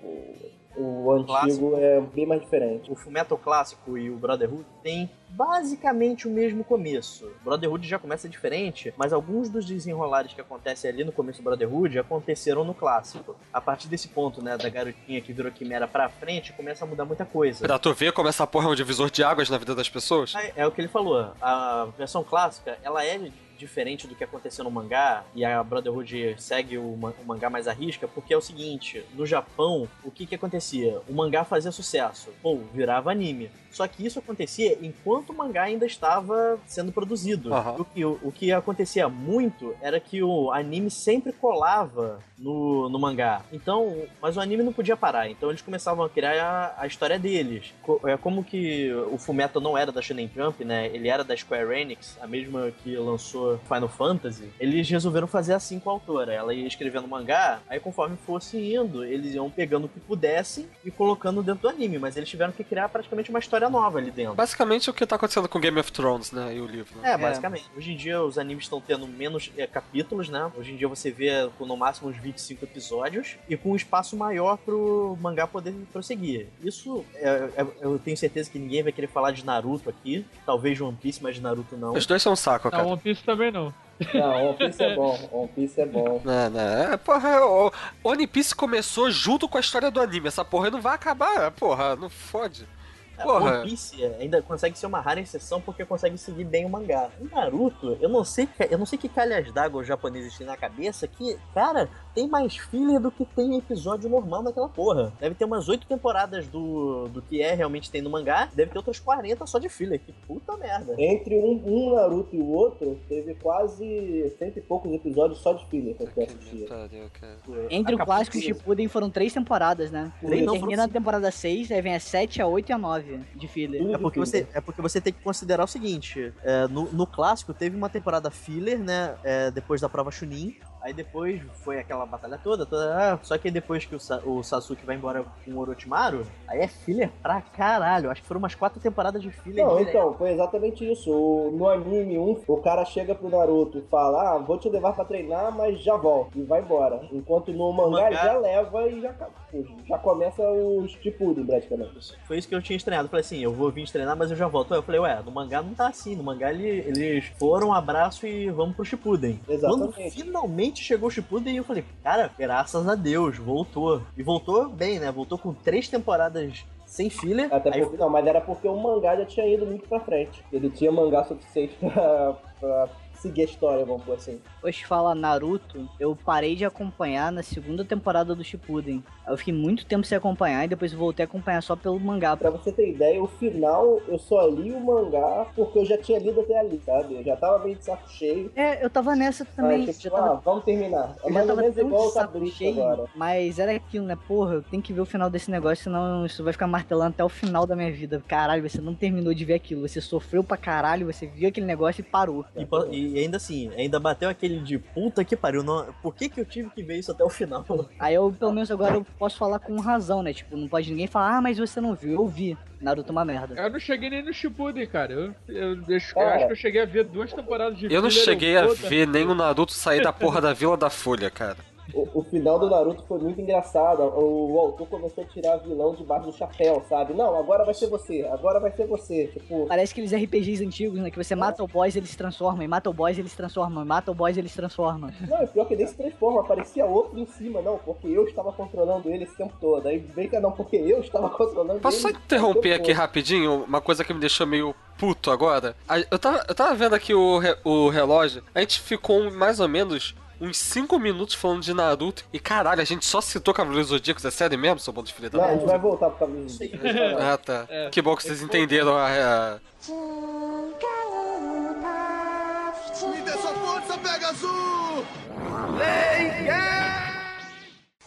o, antigo é bem mais diferente. O Fullmetal clássico e o Brotherhood tem basicamente o mesmo começo. O Brotherhood já começa diferente, mas alguns dos desenrolares que acontecem ali no começo do Brotherhood aconteceram no clássico. A partir desse ponto, né, da garotinha que virou quimera pra frente, começa a mudar muita coisa. Pra tu ver como essa porra é um divisor de águas na vida das pessoas? É, é o que ele falou. A versão clássica, ela é diferente do que aconteceu no mangá, e a Brotherhood segue o, ma- o mangá mais à risca, porque é o seguinte, no Japão, o que que acontecia? O mangá fazia sucesso, pô, virava anime. Só que isso acontecia enquanto o mangá ainda estava sendo produzido. Aham. O, que, o que acontecia muito era que o anime sempre colava no, no mangá. Então, mas o anime não podia parar. Então eles começavam a criar a, a história deles. Co- É como que o Fumeto não era da Shonen Jump, né? Ele era da Square Enix, a mesma que lançou Final Fantasy. Eles resolveram fazer assim com a autora. Ela ia escrevendo mangá, aí conforme fosse indo, eles iam pegando o que pudessem e colocando dentro do anime. Mas eles tiveram que criar praticamente uma história nova ali dentro. Basicamente o que tá acontecendo com Game of Thrones, né? E o livro. né? É, basicamente. Hoje em dia os animes estão tendo menos é, capítulos, né? Hoje em dia você vê com no máximo uns 25 episódios e com um espaço maior pro mangá poder prosseguir. Isso, é, é- eu tenho certeza que ninguém vai querer falar de Naruto aqui. Talvez de One Piece, mas de Naruto não. Os dois são um saco, cara. Não, One Piece também não. Não, One Piece é bom. One Piece é bom. Não, não. É, porra, o One Piece começou junto com a história do anime. Essa porra não vai acabar, porra, não fode. É, Porra. One Piece ainda consegue ser uma rara exceção porque consegue seguir bem o mangá. O Naruto, eu não sei, eu não sei que calhas d'água os japoneses têm na cabeça que, cara, tem mais filler do que tem episódio normal naquela porra. Deve ter umas oito temporadas do, do que é realmente tem no mangá, deve ter outras 40 só de filler. Que puta merda. Entre um, um Naruto e o outro, teve quase cento e poucos episódios só de filler que eu assistia. Entre o clássico e o de- Shippuden foram três temporadas, né? Três não, Termina foram a temporada 6, aí vem a 7, a 8 e a 9 de filler. É porque, você, é porque você tem que considerar o seguinte: é, no, no clássico teve uma temporada filler, né? é, depois da prova Chunin. Aí depois foi aquela batalha toda, toda ah, só que depois que o, Sa- o Sasuke vai embora com o Orochimaru, aí é filler pra caralho. Acho que foram umas quatro temporadas de filler. Não, então, foi exatamente isso. O- no anime 1, o cara chega pro Naruto e fala: Ah, vou te levar pra treinar, mas já volto. E vai embora. Enquanto no mangá, mangá- já leva e já, já começa os Shippuden, praticamente. Foi isso que eu tinha estranhado. Eu falei assim, eu vou vir treinar, mas eu já volto. Aí eu falei, ué, no mangá não tá assim. No mangá ele- eles foram, um abraço e vamos pro Shippuden. Exatamente. Quando finalmente chegou o Shippuden, eu falei, cara, graças a Deus, voltou. E voltou bem, né? Voltou com três temporadas sem filler. Até Aí porque, não, mas era porque o mangá já tinha ido muito pra frente. Ele tinha mangá suficiente pra, pra seguir a história, vamos por assim. Hoje fala Naruto, eu parei de acompanhar na segunda temporada do Shippuden. Eu fiquei muito tempo sem acompanhar e depois voltei a acompanhar só pelo mangá. Pra você ter ideia, o final eu só li o mangá porque eu já tinha lido até ali, sabe? Eu já tava meio de saco cheio. É, eu tava nessa também. Aí, tipo, já tava ah, vamos terminar. É Eu já mais ou tava menos igual o Cabrito cheio, agora. mas era aquilo, né? Porra, eu tenho que ver o final desse negócio, senão isso vai ficar martelando até o final da minha vida. Caralho, você não terminou de ver aquilo, você sofreu pra caralho, você viu aquele negócio e parou. E, po- e ainda assim, ainda bateu aquele de puta que pariu. Não, por que, que eu tive que ver isso até o final? Aí eu, pelo menos agora, eu posso falar com razão, né? Tipo, não pode ninguém falar, ah, mas você não viu, eu vi. Naruto é uma merda. Eu não cheguei nem no Shippuden, cara. Eu, eu, eu Cara. acho que eu cheguei a ver duas temporadas de Eu não cheguei a ver nem o Naruto sair da porra da Vila da Folha, cara. O, o final do Naruto foi muito engraçado. O, o autor começou a tirar vilão debaixo do chapéu, sabe? Não, agora vai ser você, agora vai ser você. Tipo, Parece aqueles RPGs antigos, né? Que você mata o boss, eles se transformam, e mata o boss, eles se transformam, e mata o boss, eles se transformam. não, é pior que nem se transforma, aparecia outro em cima, não, porque eu estava controlando ele esse tempo todo. Aí vem que não, porque eu estava controlando Posso só ele. interromper o aqui rapidinho? Uma coisa que me deixou meio puto agora. A- Eu tava, eu tava vendo aqui o, re- o relógio. A gente ficou mais ou menos uns 5 minutos falando de Naruto. E caralho, a gente só citou Cavaleiros Zodíacos. É sério mesmo, seu bando de filha da Não, a gente vai voltar pro caminho dele. Ah, tá. Que bom que vocês entenderam a. a- Me dê sua força, Pegasus!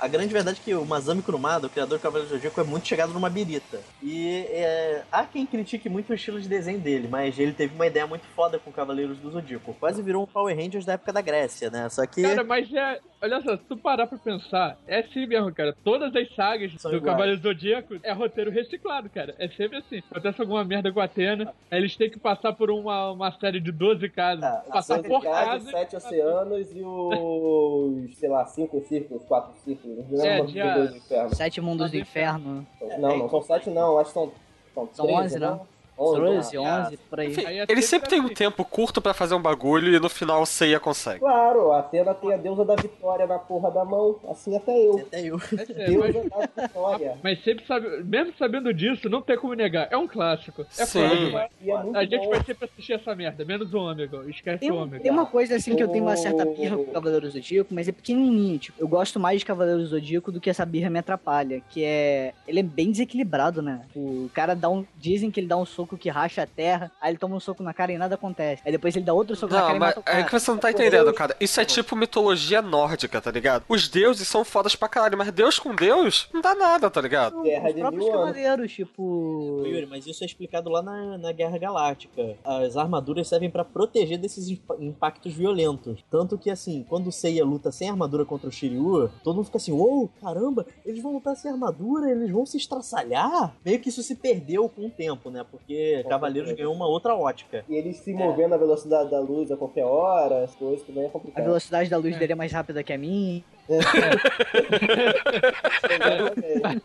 A grande verdade é que o Masami Kurumada, o criador do Cavaleiro do Zodíaco, é muito chegado numa birita. E é, há quem critique muito o estilo de desenho dele, mas ele teve uma ideia muito foda com Cavaleiros do Zodíaco. Quase virou um Power Rangers da época da Grécia, né? Só que... Cara, mas é. Olha só, se tu parar pra pensar, é assim mesmo, cara. Todas as sagas São do iguais. Cavaleiro Zodíaco é roteiro reciclado, cara. É sempre assim. Acontece alguma merda com a Atena, aí eles têm que passar por uma, uma série de 12 casas. passar Doze por casas, casa. sete oceanos e os, sei lá, cinco círculos, quatro círculos. Não É, inferno. Sete mundos do inferno. Não, não, são sete não, acho que são, são, São 13, 11, não? Não? 12, 11, por aí. Enfim, ele sempre tem um tempo curto pra fazer um bagulho e no final o Seiya consegue. Claro, a Atena tem a deusa da vitória na porra da mão, assim até eu. Até eu. É, Deusa mas, da vitória. mas sempre sabe, mesmo sabendo disso, não tem como negar. É um clássico. É Sim. é A gente bom. vai sempre assistir essa merda, menos o Ômega. Esquece Tem, o Ômega. tem uma coisa assim que eu tenho uma certa birra com Cavaleiros do Zodíaco, mas é pequenininho. Tipo, eu gosto mais de Cavaleiros do Zodíaco do que essa birra me atrapalha. Que é. Ele é bem desequilibrado, né? O cara dá um. Dizem que ele dá um soco que racha a terra, aí ele toma um soco na cara e nada acontece. Aí depois ele dá outro soco na Não, cara e mas mata o cara. é que você não tá entendendo, cara. Isso é tipo mitologia nórdica, tá ligado? Os deuses são fodas pra caralho, mas Deus com Deus não dá nada, tá ligado? Guerra Os próprios cavaleiros, tipo. Yuri, mas isso é explicado lá na, na Guerra Galáctica. As armaduras servem pra proteger desses impa- impactos violentos. Tanto que, assim, quando o Seiya luta sem armadura contra o Shiryu, todo mundo fica assim, uou, caramba, eles vão lutar sem armadura, eles vão se estraçalhar. Meio que isso se perdeu com o tempo, né? Porque Cavaleiros ganhou uma outra ótica. E eles se movendo na velocidade da luz a qualquer hora, as coisas também é A complicado. velocidade da luz dele é mais rápida que a minha.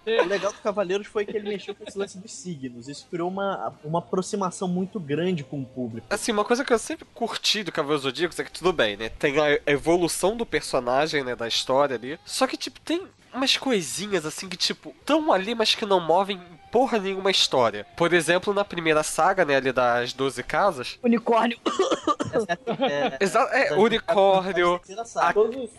O legal do Cavaleiros foi que ele mexeu com esse lance dos signos. Isso criou uma, uma aproximação muito grande com o público. Assim, uma coisa que eu sempre curti do Cavaleiro Zodíacos é que tudo bem, né? Tem a evolução do personagem, né? Da história ali. Só que, tipo, tem umas coisinhas assim que, tipo, tão ali, mas que não movem porra nenhuma história. Por exemplo, na primeira saga, né, ali das 12 casas. Unicórnio. Exa é, unicórnio.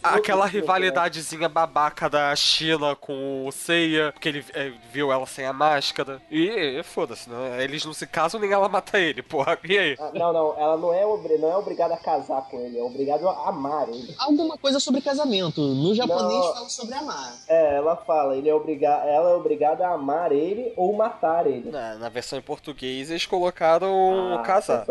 a- aquela rivalidadezinha babaca da China com o Seiya, porque ele é, viu ela sem a máscara. E, e foda-se, né? Eles não se casam nem ela mata ele, porra. E aí? Ah, não, não, ela não é, obri- não é obrigada a casar com ele, é obrigada a amar ele. Alguma coisa sobre casamento. No japonês Não. fala sobre amar. É, ela fala, ele é obriga ela é obrigada a amar ele ou matar ele. Na, na versão em português eles colocaram Ah, casar.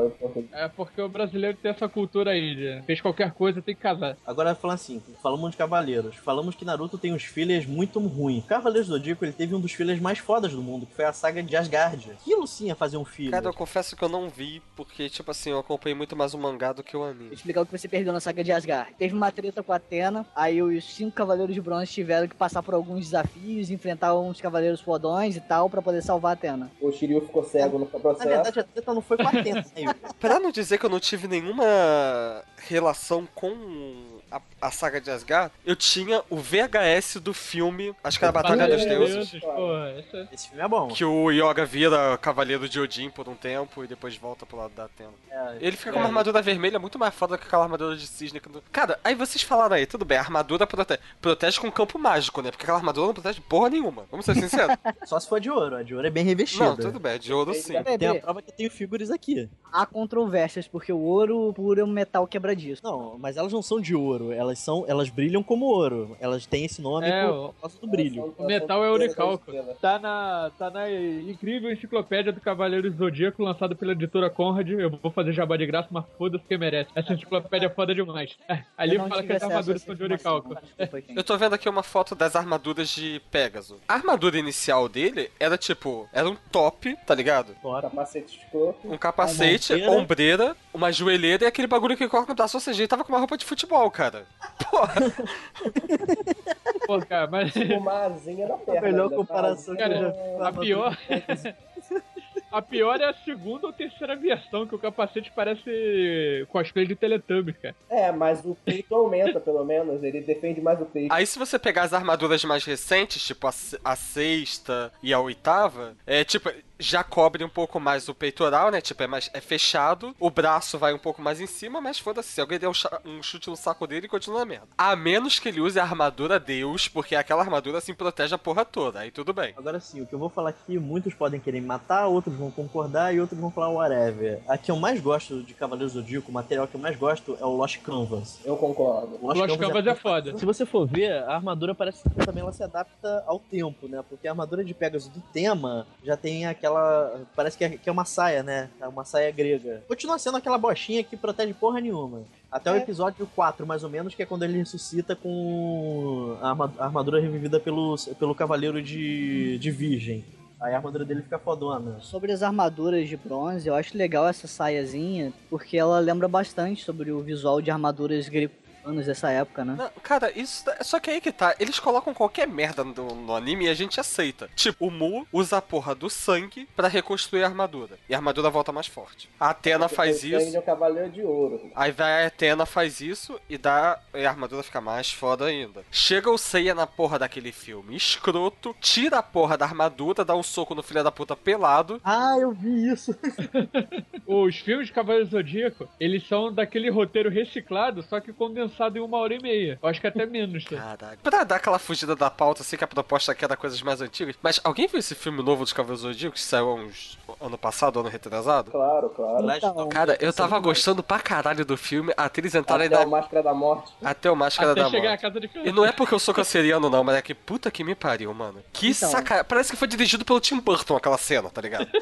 É porque o brasileiro tem essa cultura aí, de fez qualquer coisa, tem que casar. Agora falando assim, falamos de Cavaleiros. Falamos que Naruto tem uns fillers muito ruins. Cavaleiros do Zodíaco ele teve um dos fillers mais fodas do mundo, que foi a saga de Asgard. Aquilo sim é fazer um filler. Cara, eu confesso que eu não vi, porque, tipo assim, eu acompanhei muito mais o mangá do que o anime. Vou explicar o que você perdeu na saga de Asgard. Teve uma treta com a Atena, aí os cinco cavaleiros de bronze tiveram que passar por alguns desafios, enfrentar uns cavaleiros fodões e tal, pra poder salvar a Atena. O Shiryu ficou cego no Na processo. verdade, a treta não foi com a Atena, né? Pra não dizer que eu não tive nenhuma relação com a, a saga de Asgard, eu tinha o VHS do filme, acho que era a Batalha dos Deuses. Porra, essa... é Esse filme é bom. Que o Yoga vira Cavaleiro de Odin por um tempo e depois volta pro lado da Atena. É, Ele fica com uma armadura vermelha muito mais foda que aquela armadura de cisne. Cara, aí vocês falaram aí, tudo bem, a armadura protege, protege com campo mágico, né? Porque aquela armadura não protege porra nenhuma. Vamos ser sinceros. Só se for de ouro. A de ouro é bem revestida. não, tudo bem, de ouro sim. Tem a prova que eu tenho figuras aqui. Há controvérsias, porque o ouro puro é um metal quebradiço. Não, mas elas não são de ouro. Elas são, elas brilham como ouro. Elas têm esse nome É, por o- causa do brilho. O metal é oricalco. Tá na, tá na incrível enciclopédia do Cavaleiro Zodíaco, lançada pela editora Conrad. Eu vou fazer jabá de graça, mas foda-se quem merece. Essa enciclopédia é foda demais. Ali Eu não fala que as acesso a armaduras são de gente. Eu tô vendo aqui uma foto das armaduras de Pégaso. A armadura inicial dele era tipo, era um top, tá ligado? Capacete escroto. Um capacete, ombreira. ombreira, uma joelheira e aquele bagulho que coloca no braço. Ou seja, ele tava com uma roupa de futebol, cara. Porra. Pô, cara, mas. Uma asinha na perna. melhor ainda, tá? comparação que eu Cara, já a pior. A pior é a segunda ou terceira versão, que o capacete parece cosplay de Teletubbies, cara. É, mas o peito aumenta, pelo menos. Ele defende mais o peito. Aí se você pegar as armaduras mais recentes, tipo a, a sexta e a oitava, é tipo, já cobre um pouco mais o peitoral, né? Tipo, é mais é fechado, o braço vai um pouco mais em cima, mas foda-se, se alguém der um, um chute no saco dele, continua merda. A menos que ele use a armadura Deus, porque aquela armadura assim protege a porra toda, aí tudo bem. Agora sim, o que eu vou falar aqui, muitos podem querer me matar, outros vão concordar e outros vão falar whatever. A que eu mais gosto de Cavaleiros do Zodíaco, o material que eu mais gosto é o Lost Canvas. Eu concordo. O Lost Canvas é foda. Se você for ver, a armadura parece que também ela se adapta ao tempo, né? Porque a armadura de Pegasus do tema já tem aquela. Parece que é, que é uma saia, né? É uma saia grega. Continua sendo aquela bochinha que protege porra nenhuma. Até o É. episódio 4, mais ou menos, que é quando ele ressuscita com a arma- a armadura revivida pelo, pelo Cavaleiro de, de Virgem. Aí a armadura dele fica fodona. Sobre as armaduras de bronze, eu acho legal essa saiazinha, porque ela lembra bastante sobre o visual de armaduras anos dessa época, né? Não, cara, isso. Só que aí que tá. Eles colocam qualquer merda no, no anime e a gente aceita. Tipo, o Mu usa a porra do sangue pra reconstruir a armadura. E a armadura volta mais forte. A Atena faz O isso. de um cavaleiro de ouro. Aí vai a Atena faz isso e dá. E a armadura fica mais foda ainda. Chega o Seiya na porra daquele filme escroto, tira a porra da armadura, dá um soco no filho da puta pelado. Ah, eu vi isso. Os filmes de Cavaleiro Zodíaco, eles são daquele roteiro reciclado, só que condensado em uma hora e meia. Eu acho que até menos, tá? Caralho. Pra dar aquela fugida da pauta, assim que a proposta aqui era coisas mais antigas. Mas alguém viu esse filme novo dos Cavaleiros do Zodíaco que saiu uns ano passado, ano retrasado? Claro, claro. Então, Cara, eu tava gostando pra caralho do filme até eles entrarem Até a Máscara da Morte. Até o Máscara Até da chegar Morte. à casa de E não é porque eu sou canceriano, não, mas é que puta que me pariu, mano. Que Então. saca. Parece que foi dirigido pelo Tim Burton aquela cena, tá ligado?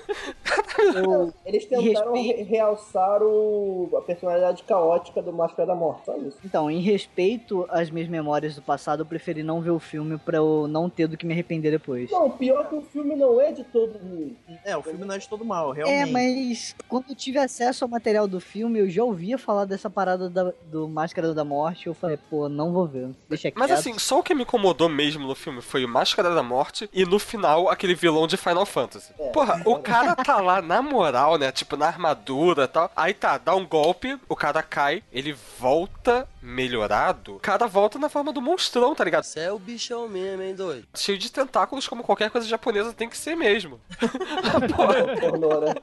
Eles tentaram respeito- realçar o... a personalidade caótica do Máscara da Morte, só isso. então, em respeito às minhas memórias do passado, eu preferi não ver o filme pra eu não ter do que me arrepender depois. Não, pior que o filme não é de todo ruim. É, o filme não é de todo mal, É, realmente. mas quando eu tive acesso ao material do filme, eu já ouvia falar dessa parada da- do Máscara da Morte. Eu falei, pô, não vou ver. Deixa Mas quieto. assim, só o que me incomodou mesmo no filme foi o Máscara da Morte e no final aquele vilão de Final Fantasy. É. Porra, o cara tá lá na moral, né? Tipo, na armadura e tal. Aí tá, dá um golpe, o cara cai, ele volta melhorado. O cara volta na forma do monstrão, tá ligado? Você é o bichão mesmo, hein, doido? Cheio de tentáculos, como qualquer coisa japonesa tem que ser mesmo. Pornô, né?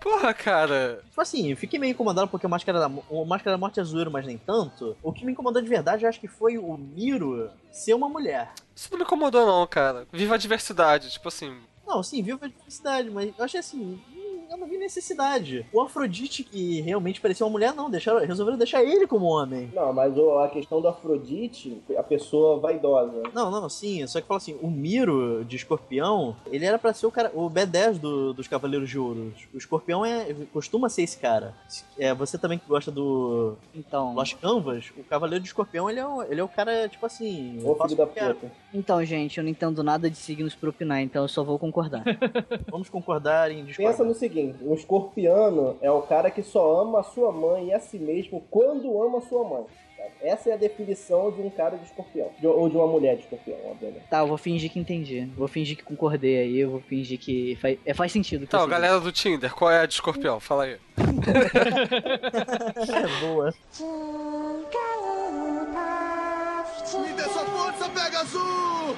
Porra, cara. Tipo assim, eu fiquei meio incomodado porque o Máscara da, o Máscara da Morte é zoeiro, mas nem tanto. O que me incomodou de verdade, eu acho que foi o Miro ser uma mulher. Isso não me incomodou, não, cara. Viva a diversidade, tipo assim. Não, sim, viu a diversidade, mas eu achei assim, eu não vi necessidade. O Afrodite, que realmente parecia uma mulher, não, deixaram, resolveram deixar ele como homem. Não, mas o- a questão do Afrodite, a pessoa vaidosa. Não, não, sim, só que fala assim, o Miro de escorpião, ele era pra ser o cara, o B10 do- dos Cavaleiros de Ouro. O escorpião é, costuma ser esse cara. É, você também que gosta do Então, Lost Canvas, o Cavaleiro de Escorpião, ele é o, ele é o cara, tipo assim... faço filho da o puta. então, gente, eu não entendo nada de signos pra opinar, então eu só vou concordar. Vamos concordar em discordar. Pensa no seguinte, um escorpiano é o cara que só ama a sua mãe e a si mesmo quando ama a sua mãe. sabe? Essa é a definição de um cara de escorpião. De- ou de uma mulher de escorpião, obviamente. tá, eu vou fingir que entendi. Vou fingir que concordei aí, eu vou fingir que faz, é, faz sentido. Então, segui. galera do Tinder, qual é a de escorpião? Fala aí. É boa. Me dê sua força, Pegasus!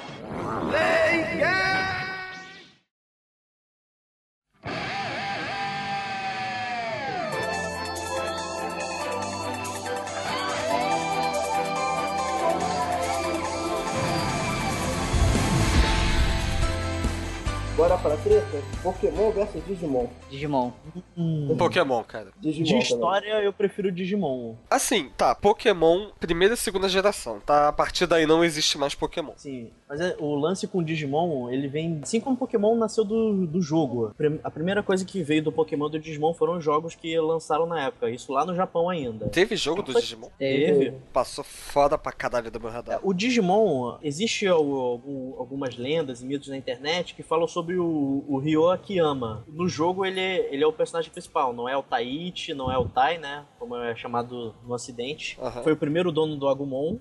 Bora pra treta? Pokémon versus Digimon. Digimon. Pokémon, cara. Digimon De também. história, eu prefiro Digimon. Assim, tá, Pokémon, primeira e segunda geração, tá? A partir daí não existe mais Pokémon. Sim, mas é, o lance com o Digimon, ele vem. Assim como Pokémon nasceu do, do jogo. A primeira coisa que veio do Pokémon do Digimon foram os jogos que lançaram na época. Isso lá no Japão ainda. Teve jogo do Digimon? Teve. Passou foda pra caralho do meu radar. O Digimon, existe al- algum- algumas lendas e mitos na internet que falam sobre o, o Ryo Akiyama. No jogo ele é, ele é o personagem principal, não é o Taichi, não é o Tai, né? Como é chamado no ocidente. Aham. Foi o primeiro dono do Agumon.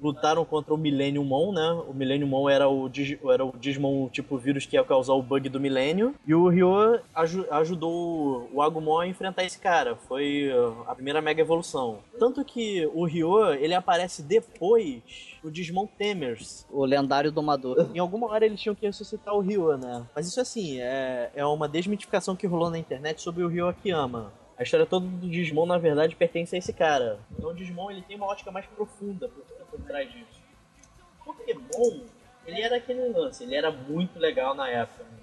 Lutaram contra o Millennium Mon, né? O Millennium Mon era o, Digi- era o Digimon tipo vírus que ia causar o bug do milênio. E o Ryo aju- ajudou o Agumon a enfrentar esse cara. Foi uh, a primeira mega evolução. Tanto que o Ryo, ele aparece depois o Digimon Temers. O lendário domador. Em alguma hora eles tinham que ressuscitar o Ryo, né? Mas isso assim, é, é uma desmitificação que rolou na internet sobre o Ryo Akiyama. A história toda do Digimon, na verdade, pertence a esse cara. Então o Digimon ele tem uma ótica mais profunda por, trás disso. Pokémon, ele era aquele lance, ele era muito legal na época. Não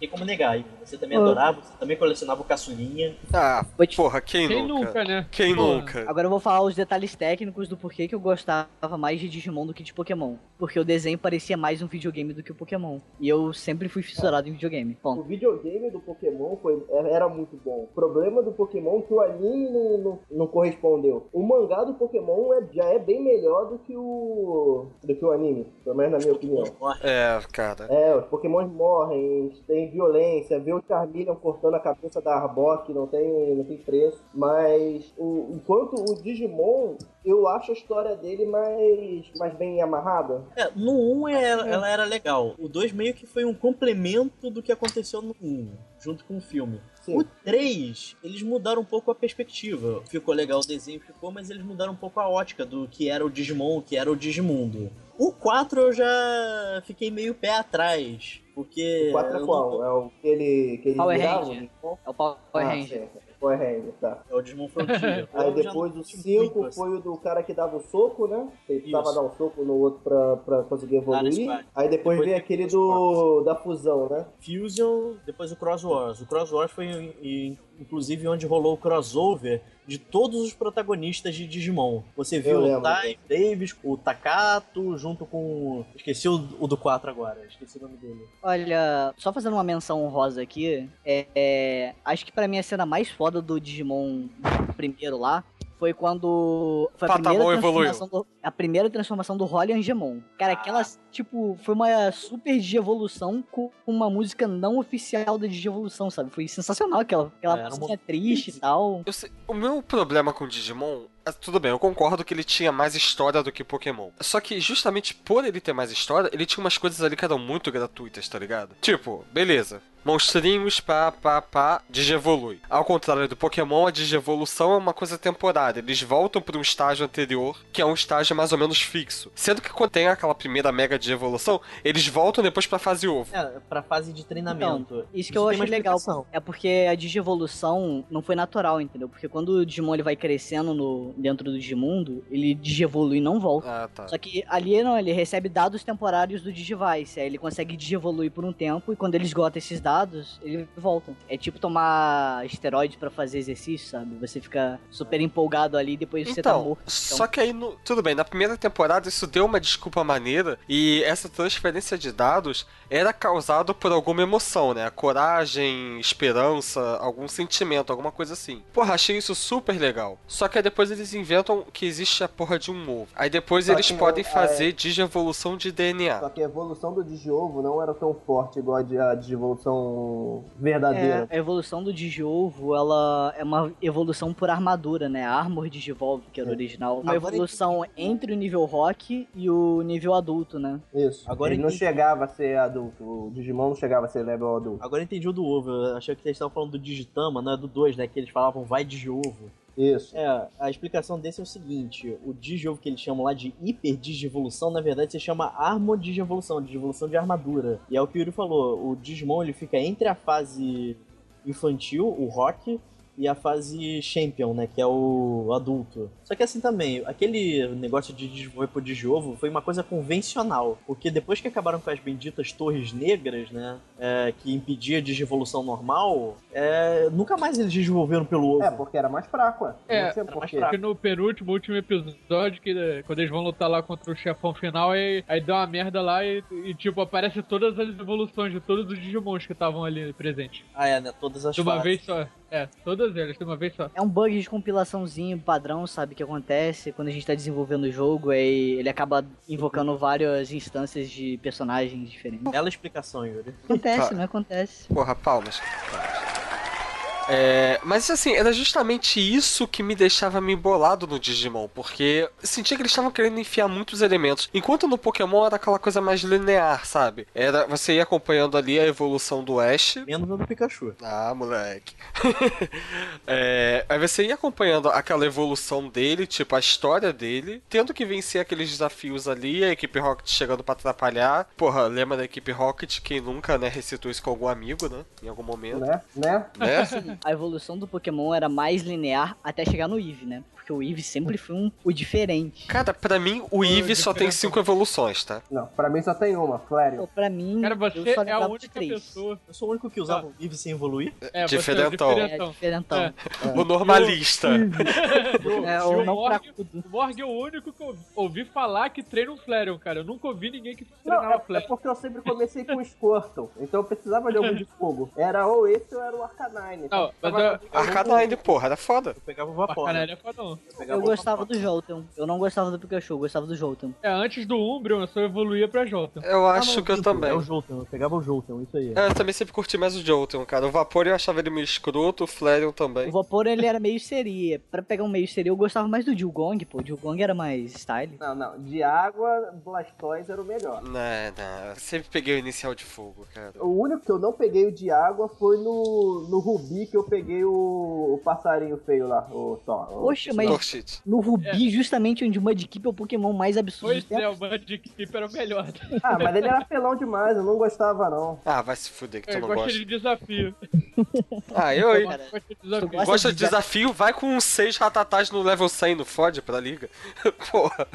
tem como negar. E você também Ah. adorava, você também colecionava o caçulinha. Ah, te- porra, quem, Quem nunca? nunca, né? Quem Porra. nunca? Agora eu vou falar os detalhes técnicos do porquê que eu gostava mais de Digimon do que de Pokémon. Porque o desenho parecia mais um videogame do que o Pokémon. E eu sempre fui fissurado em videogame. O Ponto. videogame do Pokémon foi, era muito bom. O problema do Pokémon é que o anime não, não, não correspondeu. O mangá do Pokémon é- já é bem melhor do que o do que o anime, pelo menos na minha opinião. É, cara. É, os Pokémons morrem, tem tem violência, ver o Charmeleon cortando a cabeça da Arbok não tem, não tem preço. Mas o, enquanto o Digimon, eu acho a história dele mais, mais bem amarrada. É, no 1 ela, ela era legal. O 2 meio que foi um complemento do que aconteceu no 1, junto com o filme. O 3, eles mudaram um pouco a perspectiva. Ficou legal o desenho, ficou, mas eles mudaram um pouco a ótica do que era o Digimon, o que era o Digimundo. O 4 eu já fiquei meio pé atrás, porque... O 4 é qual? não- É o que ele, que ele Power virava? Ranger. É o Power Ah, Ranger. certo. Power Ranger, tá. É o Digimon Frontier. Aí depois o tive 5 muito, assim. foi o do cara que dava o soco, né? Ele precisava dar um soco no outro pra, pra conseguir evoluir. Aí depois, Depois veio aquele do da fusão, né? Fusion, depois o Cross Wars. O Cross Wars foi, inclusive, onde rolou o crossover de todos os protagonistas de Digimon. Você viu o. Tai Davis, o Takato, junto com... Esqueci o, o do 4 agora, esqueci o nome dele. Olha, só fazendo uma menção honrosa aqui, é, é, acho que pra mim a cena mais foda do Digimon primeiro lá foi quando foi a Patamon primeira evoluiu. transformação do, a primeira transformação do Holly Angemon. Cara, aquela tipo foi uma super digievolução com uma música não oficial da digievolução, sabe? Foi sensacional aquela aquela É, era uma- triste e tal. Eu sei- o meu problema com Digimon. é, Tudo bem, eu concordo que ele tinha mais história do que Pokémon. Só que justamente por ele ter mais história, ele tinha umas coisas ali que eram muito gratuitas, tá ligado? Tipo, beleza. Monstrinhos, pá, pá, pá, digievolui. Ao contrário do Pokémon, a digievolução é uma coisa temporária. Eles voltam para um estágio anterior, que é um estágio mais ou menos fixo. Sendo que quando tem aquela primeira mega digievolução, eles voltam depois pra fase ovo. É, pra fase de treinamento. Então, isso que eu uma legal. É porque a digievolução não foi natural, entendeu? Porque quando o Digimon ele vai crescendo no, dentro do Digimundo, ele digievolui e não volta. Ah, tá. Só que ali não, ele recebe dados temporários do Digivice. Aí ele consegue digievoluir por um tempo e quando ele esgota esses dados, ele volta. É tipo tomar esteroide pra fazer exercício, sabe? Você fica super empolgado ali e depois você tá Então, morto. só que aí, no- tudo bem, na primeira temporada isso deu uma desculpa maneira e essa transferência de dados era causado por alguma emoção, né? Coragem, esperança, algum sentimento, alguma coisa assim. Porra, achei isso super legal. Só que aí depois eles inventam que existe a porra de um ovo. Aí depois Só eles que, podem é, fazer digievolução de DNA. Só que a evolução do Digiovo não era tão forte igual a de- a digievolução verdadeira. É, a evolução do Digiovo, ela é uma evolução por armadura, né? A Armor Digivolve, que era o original. Uma Agora evolução entre o nível Rock e o nível adulto, né? Isso. Agora ele não chegava a ser adulto. O Digimon não chegava a ser level adulto. Agora entendi o do ovo. Eu achei que eles estavam falando do Digitama, não é do 2, né? Que eles falavam vai Digiovo. Isso. É, a explicação desse é o seguinte: o Digiovo que eles chamam lá de Hiper Digievolução, na verdade se chama Armor Digievolução, Digievolução de armadura. E é o que o Yuri falou: o Digimon ele fica entre a fase infantil, o Rock, e a fase Champion, né? Que é o adulto. Só que assim também, aquele negócio de desenvolver pro Digiovo foi uma coisa convencional. Porque depois que acabaram com as benditas torres negras, né? é, que impedia a digievolução normal, é, nunca mais eles desenvolveram pelo ovo. É, porque era mais fraco, ué. É, Não sei era por. Porque no penúltimo, último episódio, que né, quando eles vão lutar lá contra o chefão final, aí, aí dá uma merda lá e, e, tipo, aparece todas as evoluções de todos os Digimons que estavam ali presentes. Ah, é, né? Todas as De uma fases. vez só. É, todas elas, de uma vez só. É um bug de compilaçãozinho padrão, sabe? Que acontece quando a gente tá desenvolvendo o jogo, aí ele acaba invocando várias instâncias de personagens diferentes. Bela explicação, Yuri. Acontece, Tá. não acontece. Porra, palmas. É, mas assim, era justamente isso que me deixava me bolado no Digimon, porque sentia que eles estavam querendo enfiar muitos elementos, enquanto no Pokémon era aquela coisa mais linear, sabe? Era você ia acompanhando ali a evolução do Ash. Menos do Pikachu. Ah, moleque. É, aí você ia acompanhando aquela evolução dele, tipo a história dele, tendo que vencer aqueles desafios ali, a equipe Rocket chegando pra atrapalhar. Porra, lembra da equipe Rocket? Quem nunca, né, recitou isso com algum amigo, né? Em algum momento. Né? Né? Né? A evolução do Pokémon era mais linear até chegar no Eevee, né? Porque o Eevee sempre foi um, o diferente. Cara, pra mim, o Eevee só tem cinco evoluções, tá? Não, pra mim só tem uma, Flareon. Pra mim, Cara, eu você só é a única três. pessoa. Eu sou o único que usava o Eevee sem evoluir. É, é o Diferentão. É, diferentão. É. O normalista. É, o o não Morg, cracudo. o Morg é o único que eu ouvi falar que treina um Flareon, cara. Eu nunca ouvi ninguém que Não, treinava é, é Flareon. porque eu sempre comecei com o Squirtle, então eu precisava de algum de fogo. Era ou esse ou era o Arcanine. Não, mas Tava- eu- Arcanine, porra, era foda. Eu pegava o vapor. caralho é fodão. Eu gostava do Jolteon. Eu não gostava do Pikachu, eu gostava do Jolteon. É, antes do Umbreon eu só evoluía pra Jolteon. Eu Ah, acho não, que eu minto, também. É o Jolteon, eu pegava o Jolteon, isso aí. É, eu também sempre curti mais o Jolteon, cara. O Vapor eu achava ele meio escroto, o Flareon também. O Vapor, ele era meio seria. Pra pegar um meio seria, eu gostava mais do Dugong, pô. O Dugong era mais style. Não, não. De água, Blastoise era o melhor. Não, não. Eu sempre peguei o inicial de fogo, cara. O único que eu não peguei o de água foi no, no Rubi que eu peguei o, o passarinho feio lá, o Thor. o- Poxa, mas no Rubi, justamente onde o Mudkip é o Pokémon mais absurdo Pois é, o Mudkip era o melhor. Ah, mas ele era pelão demais, eu não gostava não. Ah, vai se fuder que tu Eu não gosto gosta. de desafio. Ah, eu, hein? Gosto de desafio. gosta Gosta de de desafio? Vai com uns 6 ratatás no level 100, não fode pra liga. Porra.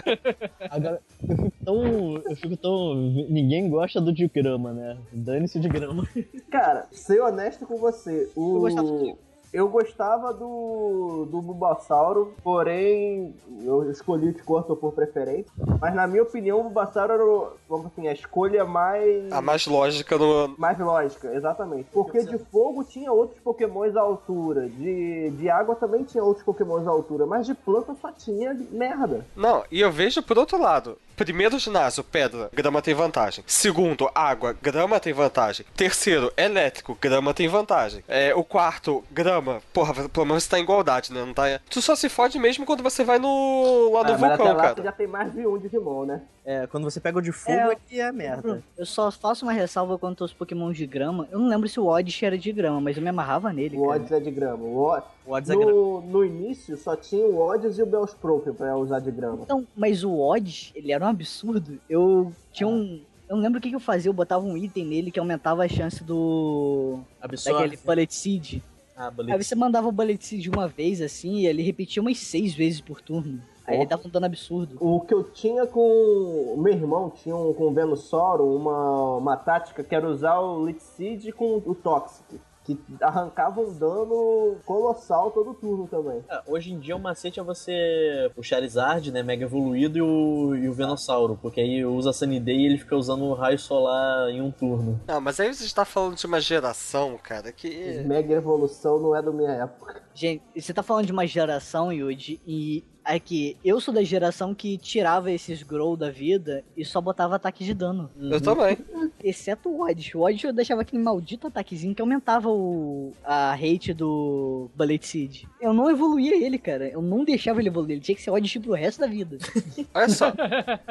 Agora, eu fico tão. Eu fico tão. Ninguém gosta do de grama, né? Dane-se de grama. Cara, ser honesto com você, o... Eu gostava do- Eu gostava do, do Bulbasauro, porém eu escolhi o Squirtle por preferência. Mas na minha opinião, o Bulbasauro era o, vamos assim, a escolha mais... A mais lógica no. Mais lógica, exatamente. Porque de fogo tinha outros pokémons à altura, de, de água também tinha outros pokémons à altura, mas de planta só tinha merda. Não, e eu vejo por outro lado. Primeiro ginásio, pedra, grama tem vantagem. Segundo, água, grama tem vantagem. Terceiro, elétrico, grama tem vantagem. É, o quarto, grama, porra, pelo menos tá em igualdade, né? Não tá... Tu só se fode mesmo quando você vai no. lá no Ah, mas até vulcão, lá cara. você já tem mais de um Digimon, né? É, quando você pega o de fogo É, é que é merda. Eu só faço uma ressalva quanto aos Pokémons de grama. Eu não lembro se o Oddish era de grama, mas eu me amarrava nele, O. Odds é de grama. O Od... O Odds é grama. no, no início só tinha o Odds e o Bellsprout pra usar de grama. Então, mas o Oddish, ele era um absurdo. Eu tinha um... Eu não lembro o que, que eu fazia, eu botava um item nele que aumentava a chance do... Absorve. Daquele Bullet Seed. Ah, Aí você mandava o Bullet Seed uma vez, assim, e ele repetia umas seis vezes por turno. Aí ele dava um dano absurdo. O que eu tinha com o meu irmão, tinha um, com o Venusauro, uma, uma tática que era usar o Lich Seed com o Toxic. Que arrancava um dano colossal todo turno também. Ah, Hoje em dia o macete é você o Charizard, né, mega evoluído e o, e o Venossauro, porque aí usa a Sunny Day e ele fica usando o raio solar em um turno. Não, mas aí você tá falando de uma geração, cara, que. Mega evolução não é da minha época. Gente, você tá falando de uma geração, Yuji, e aqui, eu sou da geração que tirava esses grow da vida e só botava ataque de dano. Eu também. Exceto o Oddish. O Oddish eu deixava aquele maldito ataquezinho que aumentava o a rate do Bullet Seed. Eu não evoluía ele, cara. Eu não deixava ele evoluir. Ele tinha que ser Oddish pro resto da vida. Olha só.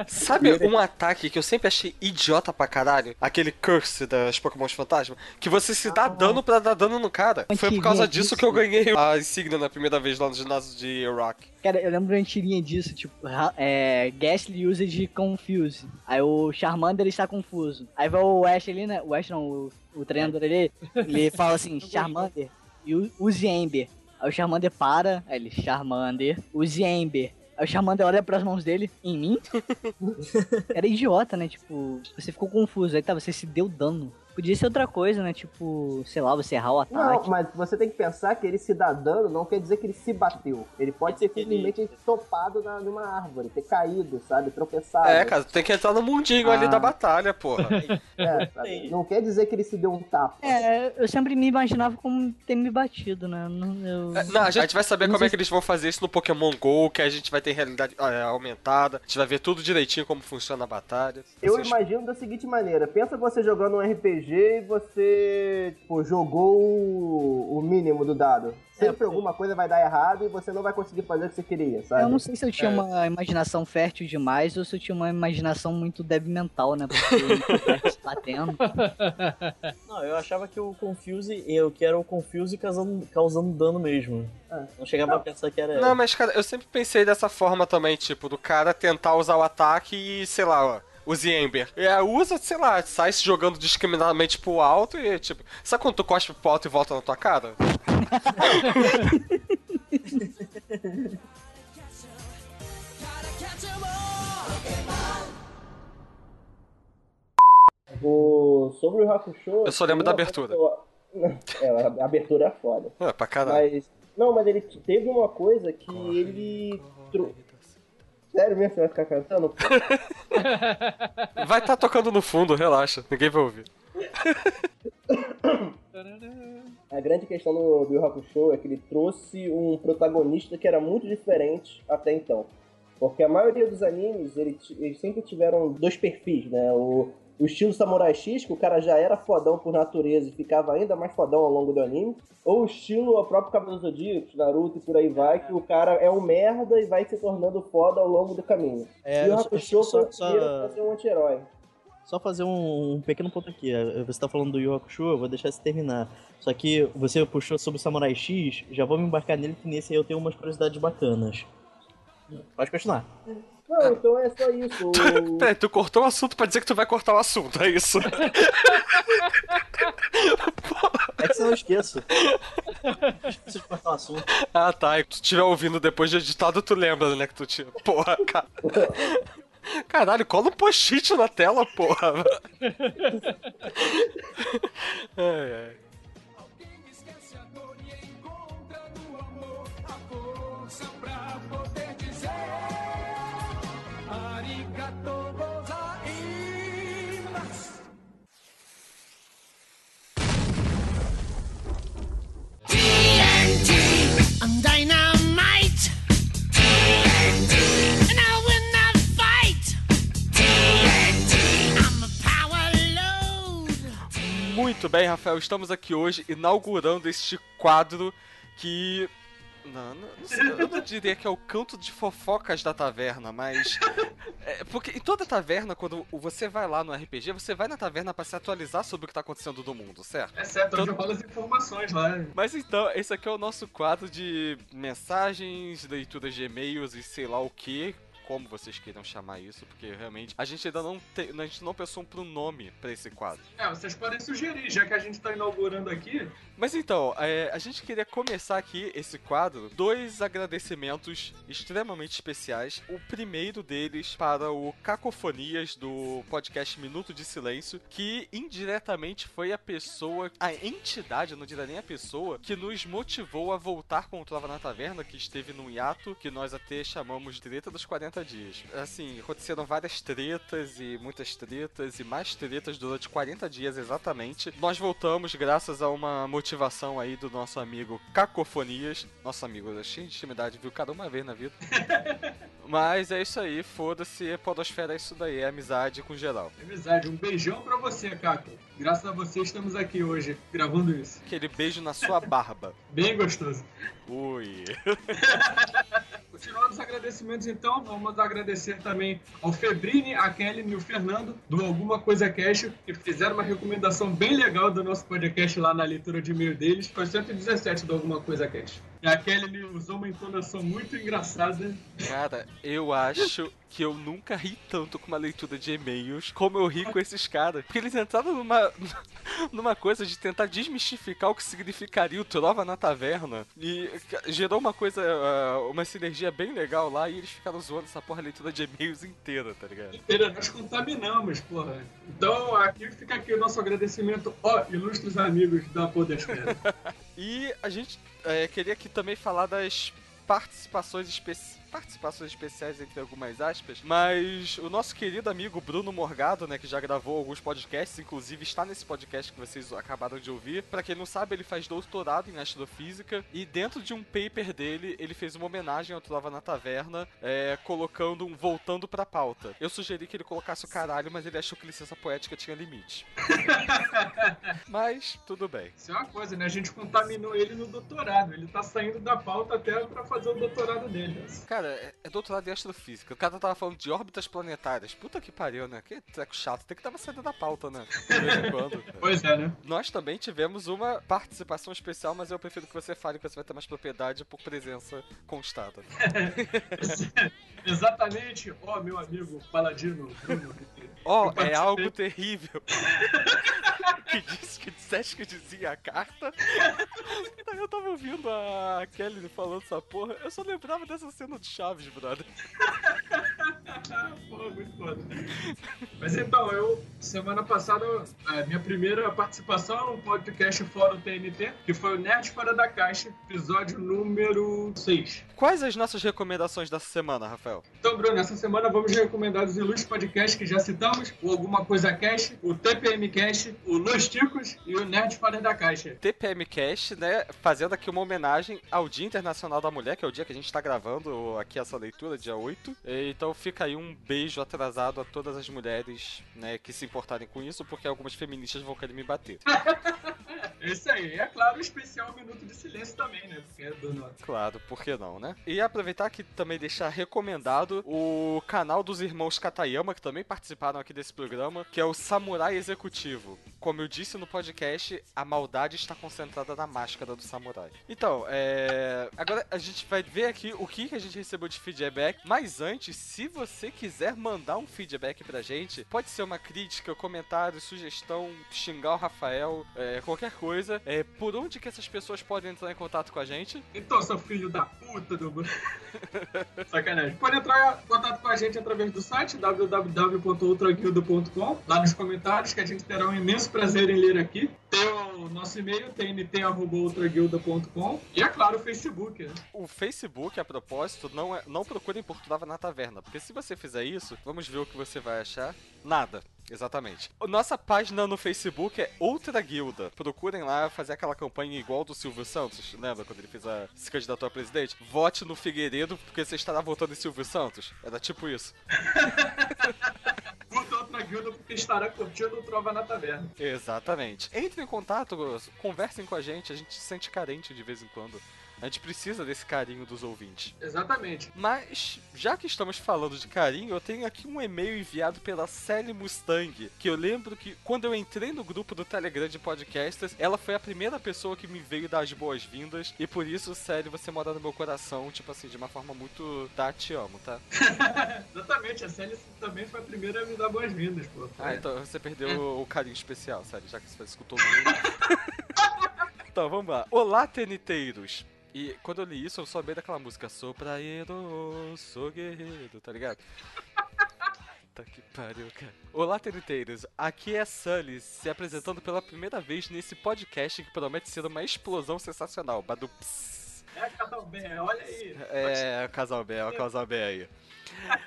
Sabe um ataque que eu sempre achei idiota pra caralho? Aquele curse das Pokémon Fantasma? Que você se dá dano pra dar dano no cara. Foi por causa disso que eu ganhei a insígnia na primeira vez lá no ginásio de Rock. Cara, eu lembro de uma tirinha disso, tipo, é, Ghastly Usage Confuse. Aí o Charmander está confuso. Aí vai o Ash ali, né? O Ash não, o, o treinador ali, ele fala assim, Charmander, u- use Ember. Aí o Charmander para, aí ele, Charmander, use Ember. Aí o Charmander olha pras mãos dele, em mim? Era idiota, né? Tipo, você ficou confuso. Aí tá, você se deu dano. Podia ser outra coisa, né? Tipo, sei lá, você errar o ataque. Não, mas você tem que pensar que ele se dá dano não quer dizer que ele se bateu. Ele pode ser simplesmente topado na, numa árvore, ter caído, sabe? Tropeçado. É, cara, tu tem que entrar no mundinho ali Ah. da batalha, porra. É, sabe? Não quer dizer que ele se deu um tapa. É, eu sempre me imaginava como ter me batido, né? Não, eu... É, Não, a gente vai saber como é que eles vão fazer isso no Pokémon GO, que a gente vai ter realidade é, aumentada, a gente vai ver tudo direitinho como funciona a batalha. Eu Vocês- imagino da seguinte maneira: pensa você jogando um RPG e você tipo, jogou o, o mínimo do dado. Sempre alguma coisa vai dar errado e você não vai conseguir fazer o que você queria, sabe? Eu não sei se eu tinha É. uma imaginação fértil demais ou se eu tinha uma imaginação muito débil mental, né? Porque se batendo. Não, eu achava que o Confuse, eu que era o Confuse causando, causando dano mesmo. Não chegava a pensar que era. Não, mas cara, eu sempre pensei dessa forma também, tipo, do cara tentar usar o ataque e, sei lá, ó. Use Ember. É, usa, sei lá, sai se jogando discriminadamente pro alto e, tipo, sabe quando tu cospe pro alto e volta na tua cara? O... Sobre o Hakusho. Eu só lembro da abertura. É, a abertura é foda. É, pra caralho. Mas. Não, mas ele teve uma coisa que ele. tro- Sério mesmo, você vai ficar cantando? Vai estar tocando no fundo, relaxa, ninguém vai ouvir. A grande questão do, Yu Hakusho é que ele trouxe um protagonista que era muito diferente até então. Porque a maioria dos animes, ele, eles sempre tiveram dois perfis, né? O, o estilo Samurai X, que o cara já era fodão por natureza e ficava ainda mais fodão ao longo do anime, ou o estilo o próprio Cavaleiro Zodíaco, Naruto e por aí vai, que o cara é um merda e vai se tornando foda ao longo do caminho. É, e o Hakusho só- foi o só- primeiro a fazer um anti-herói. Só fazer um, um pequeno ponto aqui. eh, Você tá falando do Yu Hakusho, eu vou deixar você terminar. Só que você puxou sobre o Samurai X, já vou me embarcar nele, que nesse aí eu tenho umas curiosidades bacanas. Pode continuar. Não, então é só isso. Peraí, tu cortou o assunto pra dizer que tu vai cortar o assunto, é isso? É que você não esqueço. Esqueci de cortar o assunto. ah, tá. E tu estiver ouvindo depois de editado, tu lembra, né, que tu tinha. Porra, cara. Caralho, cola um post-it na tela, porra. ai, ai. TNT. TNT, power. Muito bem, Rafael, estamos aqui hoje inaugurando este quadro que. Não, não, não sei, eu não diria que é o canto de fofocas da taverna, mas. é, porque em toda taverna, quando você vai lá no RPG, você vai na taverna pra se atualizar sobre o que tá acontecendo do mundo, certo? É certo, onde rola as informações lá. Mas então, esse aqui é o nosso quadro de mensagens, leituras de e-mails e sei lá o que, como vocês queiram chamar isso, porque realmente a gente ainda não tem, a gente não pensou um pronome pra esse quadro. É, vocês podem sugerir, já que a gente tá inaugurando aqui. Mas então, é, a gente queria começar aqui esse quadro, dois agradecimentos extremamente especiais. O primeiro deles para o Cacofonias do podcast Minuto de Silêncio, que indiretamente foi a pessoa, a entidade, eu não diria nem a pessoa, que nos motivou a voltar com o Trova na Taverna, que esteve num hiato que nós até chamamos de treta dos 40 dias. Assim, aconteceram várias tretas e muitas tretas e mais tretas durante 40 dias exatamente. Nós voltamos graças a uma motivação aí do nosso amigo Cacofonias. Nosso amigo, eu cheio de intimidade, viu cada uma vez na vida. Mas é isso aí, foda-se, Podosfera é isso daí, é amizade com geral. Amizade, um beijão pra você, Caco. Graças a você estamos aqui hoje, gravando isso. Aquele beijo na sua barba. Bem gostoso. Ui. Continuando os agradecimentos, então, vamos agradecer também ao Febrini, a Kelly e o Fernando do Alguma Coisa Cash, que fizeram uma recomendação bem legal do nosso podcast lá na leitura de e-mail deles. Foi 117 do Alguma Coisa Cash. E a Kelly usou uma entonação muito engraçada. Cara, eu acho que eu nunca ri tanto com uma leitura de e-mails como eu ri com esses caras. Porque eles entraram numa, numa coisa de tentar desmistificar o que significaria o Trova na Taverna. E gerou uma coisa, uh, uma sinergia bem legal lá e eles ficaram zoando essa porra leitura de e-mails inteira, tá ligado? Inteira, nós contaminamos, porra. Então, aqui fica aqui o nosso agradecimento, ó, ilustres amigos da Podesfera. E a gente é, queria aqui também falar das participações especiais. Participações especiais entre algumas aspas, mas o nosso querido amigo Bruno Morgado, né, que já gravou alguns podcasts, inclusive está nesse podcast que vocês acabaram de ouvir. Pra quem não sabe, ele faz doutorado em astrofísica e dentro de um paper dele, ele fez uma homenagem ao Trova na Taverna, é, colocando um voltando pra pauta. Eu sugeri que ele colocasse o caralho, mas ele achou que licença poética tinha limite. mas tudo bem. Isso é uma coisa, né? A gente contaminou ele no doutorado. Ele tá saindo da pauta até pra fazer o doutorado dele. Cara, é, é doutorado em astrofísica. O cara tava falando de órbitas planetárias. Puta que pariu, né? Que treco chato. Tem que dar uma saída da pauta, né? De vez em quando. Pois é, né? Nós também tivemos uma participação especial, mas eu prefiro que você fale que você vai ter mais propriedade por presença constada. Exatamente, ó, meu amigo Paladino. Ó, Eu é algo terrível. que disse que disseste que dizia a carta. Eu tava ouvindo a Kelly falando essa porra. Eu só lembrava dessa cena de Chaves, brother. Pô, muito foda. Mas então, eu, semana passada, a minha primeira participação num podcast fora o TNT, que foi o Nerd Fora da Caixa, episódio número 6. Quais as nossas recomendações dessa semana, Rafael? Então, Bruno, essa semana vamos recomendar os ilustres podcasts que já citamos, o Alguma Coisa Cast, o TPM Cast, o Los Ticos e o Nerd Fora da Caixa. TPM Cast, né, fazendo aqui uma homenagem ao Dia Internacional da Mulher, que é o dia que a gente tá gravando aqui essa leitura, dia 8. Então fica aí um beijo atrasado a todas as mulheres, né, que se importarem com isso, porque algumas feministas vão querer me bater. Isso aí. É claro, o especial Minuto de Silêncio também, né? Porque é do nosso. Claro, por que não, né? E aproveitar aqui também deixar recomendado o canal dos irmãos Katayama, que também participaram aqui desse programa, que é o Samurai Executivo. Como eu disse no podcast, a maldade está concentrada na máscara do samurai. Então, é... agora a gente vai ver aqui o que que a gente recebeu de feedback. Mas antes, se você quiser mandar um feedback pra gente, pode ser uma crítica, comentário, sugestão, xingar o Rafael, é, qualquer coisa. É, por onde que essas pessoas podem entrar em contato com a gente? Então, seu filho da puta do. Sacanagem. Pode entrar em contato com a gente através do site www.ultraguildo.com. Lá nos comentários, que a gente terá um imenso prazer em ler aqui. Tem nosso e-mail, tnt.ultraguilda.com. E é claro, o Facebook. Né? O Facebook, a propósito, não, é, não procurem por Trava na Taverna, porque se você fizer isso, vamos ver o que você vai achar. Nada. Exatamente. Nossa página no Facebook é Outra Guilda. Procurem lá fazer aquela campanha igual do Silvio Santos. Lembra quando ele fez a se candidatou a presidente? Vote no Figueiredo porque você estará votando em Silvio Santos. Era tipo isso. Curta outra guilda porque estará curtindo o Trova na Taverna. Exatamente. Entre em contato, conversem com a gente, a gente se sente carente de vez em quando. A gente precisa desse carinho dos ouvintes. Exatamente. Mas, já que estamos falando de carinho, eu tenho aqui um e-mail enviado pela Sally Mustang, que eu lembro que quando eu entrei no grupo do Telegram de podcasters, ela foi a primeira pessoa que me veio dar as boas-vindas, e por isso, Sally, você mora no meu coração, tipo assim, de uma forma muito, tá, te amo, tá? Exatamente, a Sally também foi a primeira a me dar boas-vindas, pô. Ah, então você perdeu o carinho especial, Sally, já que você escutou muito. então, vamos lá. Olá, teniteiros. E quando eu li isso, eu soube daquela música Sou praeiro, sou guerreiro, tá ligado? Puta que pariu, cara. Olá, teniteiros. Aqui é Sully, se apresentando pela primeira vez nesse podcast que promete ser uma explosão sensacional. Badups. É casal B, olha aí. É, o casal B, é o casal B aí.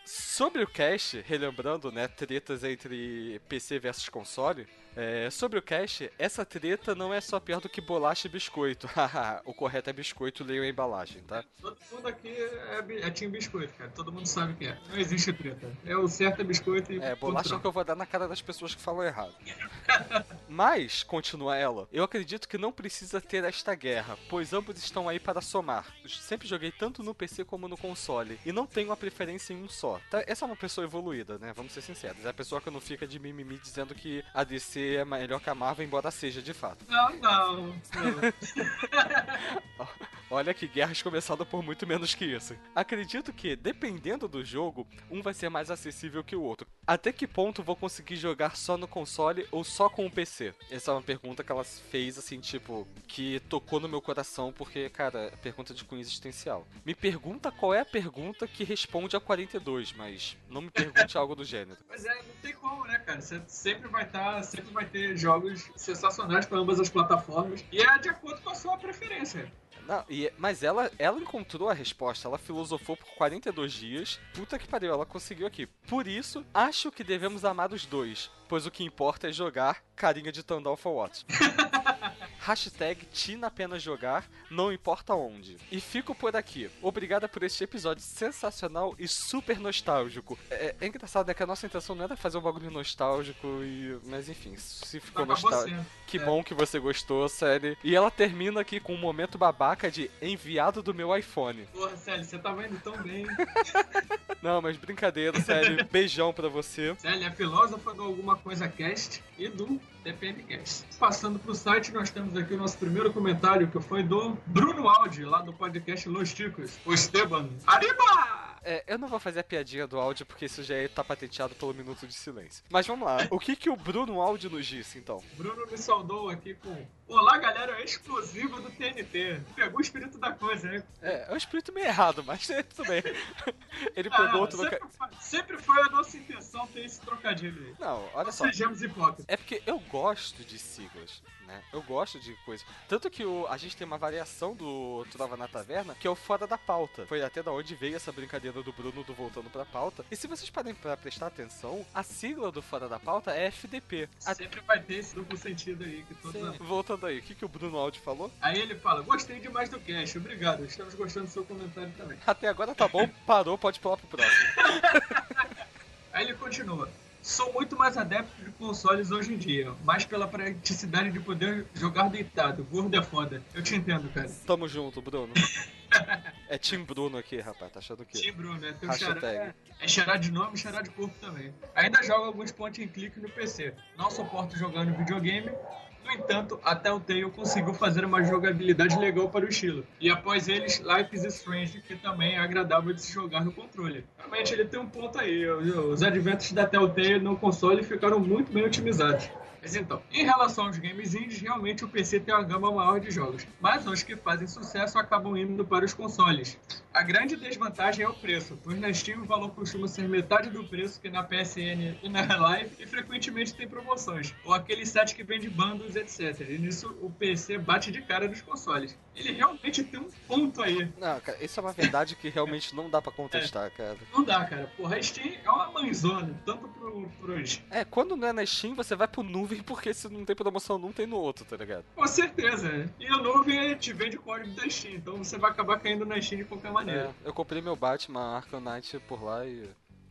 Sobre o cast, relembrando, né, tretas entre PC versus console, é, sobre o cast, essa treta não é só pior do que bolacha e biscoito. O correto é biscoito, leio a embalagem, tá? Todo mundo aqui é, é Team Biscoito, cara. Todo mundo sabe o que é. Não existe treta. É o certo é biscoito e. É, bolacha ponto que eu vou dar na cara das pessoas que falam errado. Mas, continua ela, eu acredito que não precisa ter esta guerra, pois ambos estão aí para somar. Sempre joguei tanto no PC como no console, e não tenho uma preferência em um só. Tá, essa é uma pessoa evoluída, né? Vamos ser sinceros. É a pessoa que não fica de mimimi dizendo que a DC é melhor que a Marvel, embora seja de fato. Não, não. não. Olha que guerras começaram por muito menos que isso. Acredito que, dependendo do jogo, um vai ser mais acessível que o outro. Até que ponto vou conseguir jogar só no console ou só com o PC? Essa é uma pergunta que ela fez, assim, tipo, que tocou no meu coração, porque, cara, é pergunta de cunho existencial. Me pergunta qual é a pergunta que responde a 42, mas não me pergunte algo do gênero. Mas é, não tem como, né, cara? Você sempre vai estar, sempre vai ter jogos sensacionais para ambas as plataformas. E é de acordo com a sua preferência. Não, e, mas ela, ela encontrou a resposta, ela filosofou por 42 dias. Puta que pariu, ela conseguiu aqui. Por isso, acho que devemos amar os dois, pois o que importa é jogar carinha de Tandal for What. Hashtag Tina apenas jogar, não importa onde. E fico por aqui. Obrigada por este episódio sensacional e super nostálgico. É, é engraçado, né? Que a nossa intenção não era fazer um bagulho nostálgico e. Mas enfim, se ficou nostálgico. Que É. bom que você gostou, série. E ela termina aqui com um momento babaca de enviado do meu iPhone. Porra, Célio, você tava indo tão bem. Não, mas brincadeira, sério. Beijão pra você. Célia é filósofa do Alguma Coisa Cast e do Passando pro site, nós temos aqui o nosso primeiro comentário, que foi do Bruno Aldi, lá do podcast Los Ticos. O Esteban. Arriba! É, eu não vou fazer a piadinha do áudio porque isso já tá patenteado pelo minuto de silêncio. Mas vamos lá. O que que o Bruno Áudio nos disse, então? Bruno me saudou aqui com Olá, galera exclusiva do TNT. Pegou o espírito da coisa, né? É, é um espírito meio errado, mas é, tudo bem. Ele Ah, pegou outro... sempre, foi, sempre foi a nossa intenção ter esse trocadilho aí. Não, olha Não só. Sejamos hipócritas. É porque eu gosto de siglas, né? Eu gosto de coisa. Tanto que o, a gente tem uma variação do Trova na Taverna, que é o Fora da Pauta. Foi até da onde veio essa brincadeira do Bruno do Voltando pra Pauta. E se vocês parem pra prestar atenção, a sigla do Fora da Pauta é FDP. Sempre vai ter esse duplo sentido aí que todos amam. Voltando aí, o que, que o Bruno Aldi falou? Aí ele fala, gostei demais do cast, obrigado. Estamos gostando do seu comentário também. Até agora tá bom, parou, pode pular pro próximo. Aí ele continua. Sou muito mais adepto de consoles hoje em dia, mais pela praticidade de poder jogar deitado. Gordo é foda. Eu te entendo, cara. Tamo junto, Bruno. É Tim Bruno aqui, rapaz, tá achando o quê? Tim Bruno, né? Teu Hashtag. xará é, é xará de nome e xará de corpo também. Ainda jogo alguns point and click no PC. Não suporto jogar no videogame. No entanto, a Telltale conseguiu fazer uma jogabilidade legal para o estilo. E após eles, Life is Strange, que também é agradável de se jogar no controle. Realmente ele tem um ponto aí. Os adventos da Telltale no console ficaram muito bem otimizados. Mas então, em relação aos games indies, realmente o PC tem uma gama maior de jogos, mas os que fazem sucesso acabam indo para os consoles. A grande desvantagem é o preço, pois na Steam o valor costuma ser metade do preço que na PSN e na Live e frequentemente tem promoções, ou aquele site que vende bundles, etc. E nisso o PC bate de cara nos consoles. Ele realmente tem um ponto aí. Não, cara, isso é uma verdade que realmente não dá pra contestar, cara. Não dá, cara. Porra, a Steam é uma mãezona, tanto pro, pros É, quando não é na Steam, você vai pro nuvem, porque se não tem promoção num, tem no outro, tá ligado? Com certeza. E a nuvem te vende código da Steam, então você vai acabar caindo na Steam de qualquer maneira. É, eu comprei meu Batman Arkham Knight por lá e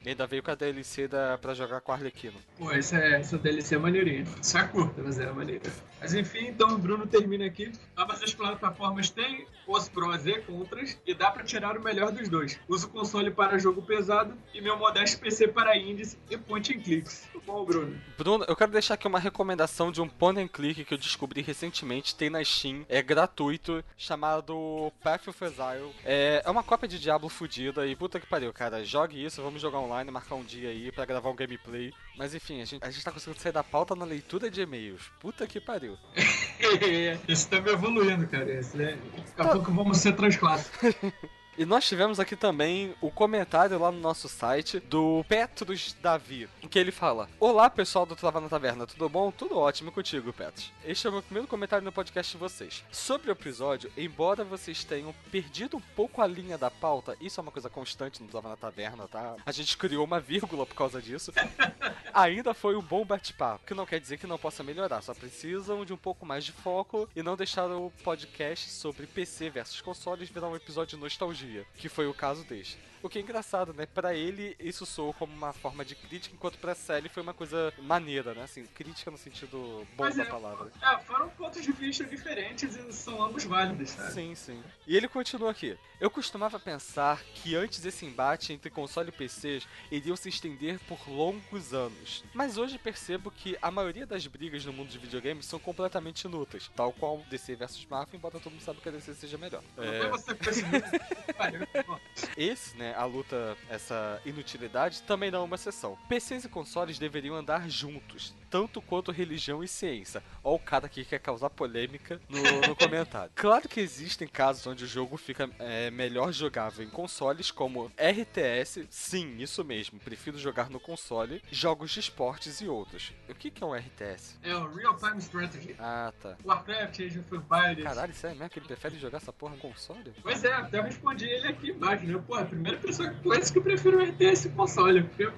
ainda veio com a DLC da, pra jogar com a Arlequino. Pô, essa, é- essa DLC é maneirinha. Só é curta, mas é maneira. Mas enfim, então o Bruno termina aqui. Ambas as plataformas têm os prós e contras, e dá pra tirar o melhor dos dois. Uso console para jogo pesado e meu modesto PC para indies e point and clicks. Bom, Bruno. Bruno, eu quero deixar aqui uma recomendação de um point and click que eu descobri recentemente, tem na Steam, é gratuito, chamado Path of Exile. É, é uma cópia de Diablo fudida e puta que pariu, cara. Jogue isso, vamos jogar online, marcar um dia aí pra gravar um gameplay. Mas enfim, a gente, a gente tá conseguindo sair da pauta na leitura de e-mails. Puta que pariu. Esse tá me evoluindo, cara. Esse, né? Daqui a pouco vamos ser transclasse. E nós tivemos aqui também o comentário lá no nosso site do Petrus Davi, em que ele fala: Olá pessoal do Trava na Taverna, tudo bom? Tudo ótimo contigo, Petrus. Este é o meu primeiro comentário no podcast de vocês. Sobre o episódio, embora vocês tenham perdido um pouco a linha da pauta, isso é uma coisa constante no Trava na Taverna, tá? A gente criou uma vírgula por causa disso. Ainda foi um bom bate-papo, que não quer dizer que não possa melhorar, só precisam de um pouco mais de foco e não deixar o podcast sobre PC versus consoles virar um episódio de nostalgia, que foi o caso deste. O que é engraçado, né? Pra ele, isso soou como uma forma de crítica, enquanto pra Sally foi uma coisa maneira, né? Assim, crítica no sentido bom Mas da é, palavra. É, foram pontos de vista diferentes e são ambos válidos, sabe? Sim, sim. E ele continua aqui. Eu costumava pensar que antes esse embate entre console e PCs iriam se estender por longos anos. Mas hoje percebo que a maioria das brigas no mundo de videogames são completamente inúteis. Tal qual DC versus Marvel, embora todo mundo saiba que a DC seja melhor. Com esse Valeu. Né, a luta, essa inutilidade, também não é uma exceção. PCs e consoles deveriam andar juntos, tanto quanto religião e ciência. Ó o cara aqui que quer causar polêmica no, no comentário. Claro que existem casos onde o jogo fica é, melhor jogável em consoles, como RTS, sim, isso mesmo, prefiro jogar no console, jogos de esportes e outros. O que, que é um RTS? É o Real Time Strategy. Ah, tá. Warcraft, Age of Empires. Caralho, sério mesmo que ele prefere jogar essa porra no console? Pois é, até eu respondi ele aqui embaixo, né? Pô, a pessoa que conhece que prefere o RTS console. Porque...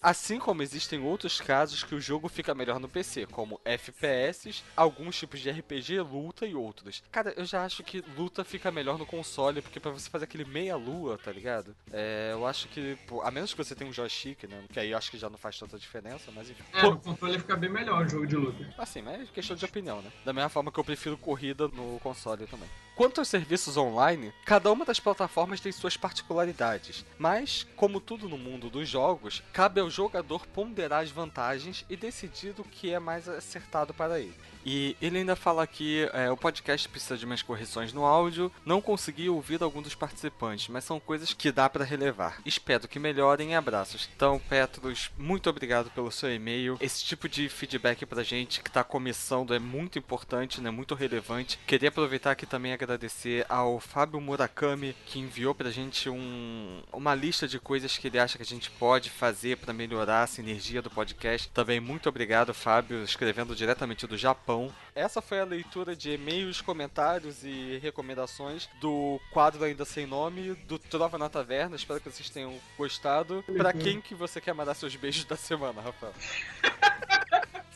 Assim como existem outros casos que o jogo fica melhor no PC, como FPS, alguns tipos de RPG, luta e outros. Cara, eu já acho que luta fica melhor no console, porque pra você fazer aquele meia-lua, tá ligado? É, eu acho que, pô, a menos que você tenha um joystick, né? Que aí eu acho que já não faz tanta diferença, mas enfim. É, no controle fica bem melhor o jogo de luta. Assim, mas é questão de opinião, né? Da mesma forma que eu prefiro corrida no console também. Quanto aos serviços online, cada uma das plataformas tem suas particularidades, mas, como tudo no mundo dos jogos, cabe ao jogador ponderar as vantagens e decidir o que é mais acertado para ele. E ele ainda fala que é, o podcast precisa de umas correções no áudio, não consegui ouvir algum dos participantes, mas são coisas que dá para relevar. Espero que melhorem e abraços. Então, Petros, muito obrigado pelo seu e-mail. Esse tipo de feedback pra gente que tá começando é muito importante, né? Muito relevante. Queria aproveitar aqui também e agradecer ao Fábio Murakami, que enviou pra gente um, uma lista de coisas que ele acha que a gente pode fazer para melhorar a sinergia do podcast. Também muito obrigado, Fábio, escrevendo diretamente do Japão. Essa foi a leitura de e-mails, comentários e recomendações do quadro ainda sem nome do Trova na Taverna. Espero que vocês tenham gostado. Pra quem que você quer mandar seus beijos da semana, Rafael?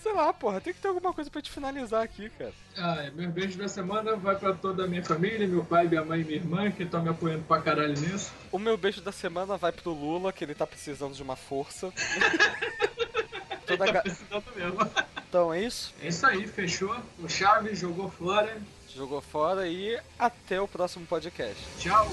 Sei lá, porra, tem que ter alguma coisa pra te finalizar aqui, cara. Ah, meu beijo da semana vai pra toda a minha família, meu pai, minha mãe e minha irmã, que estão me apoiando pra caralho nisso. O meu beijo da semana vai pro Lula, que ele tá precisando de uma força. Toda Tá ga- precisando mesmo. Então é isso. É isso aí, fechou. O Chaves jogou fora. Jogou fora e até o próximo podcast. Tchau.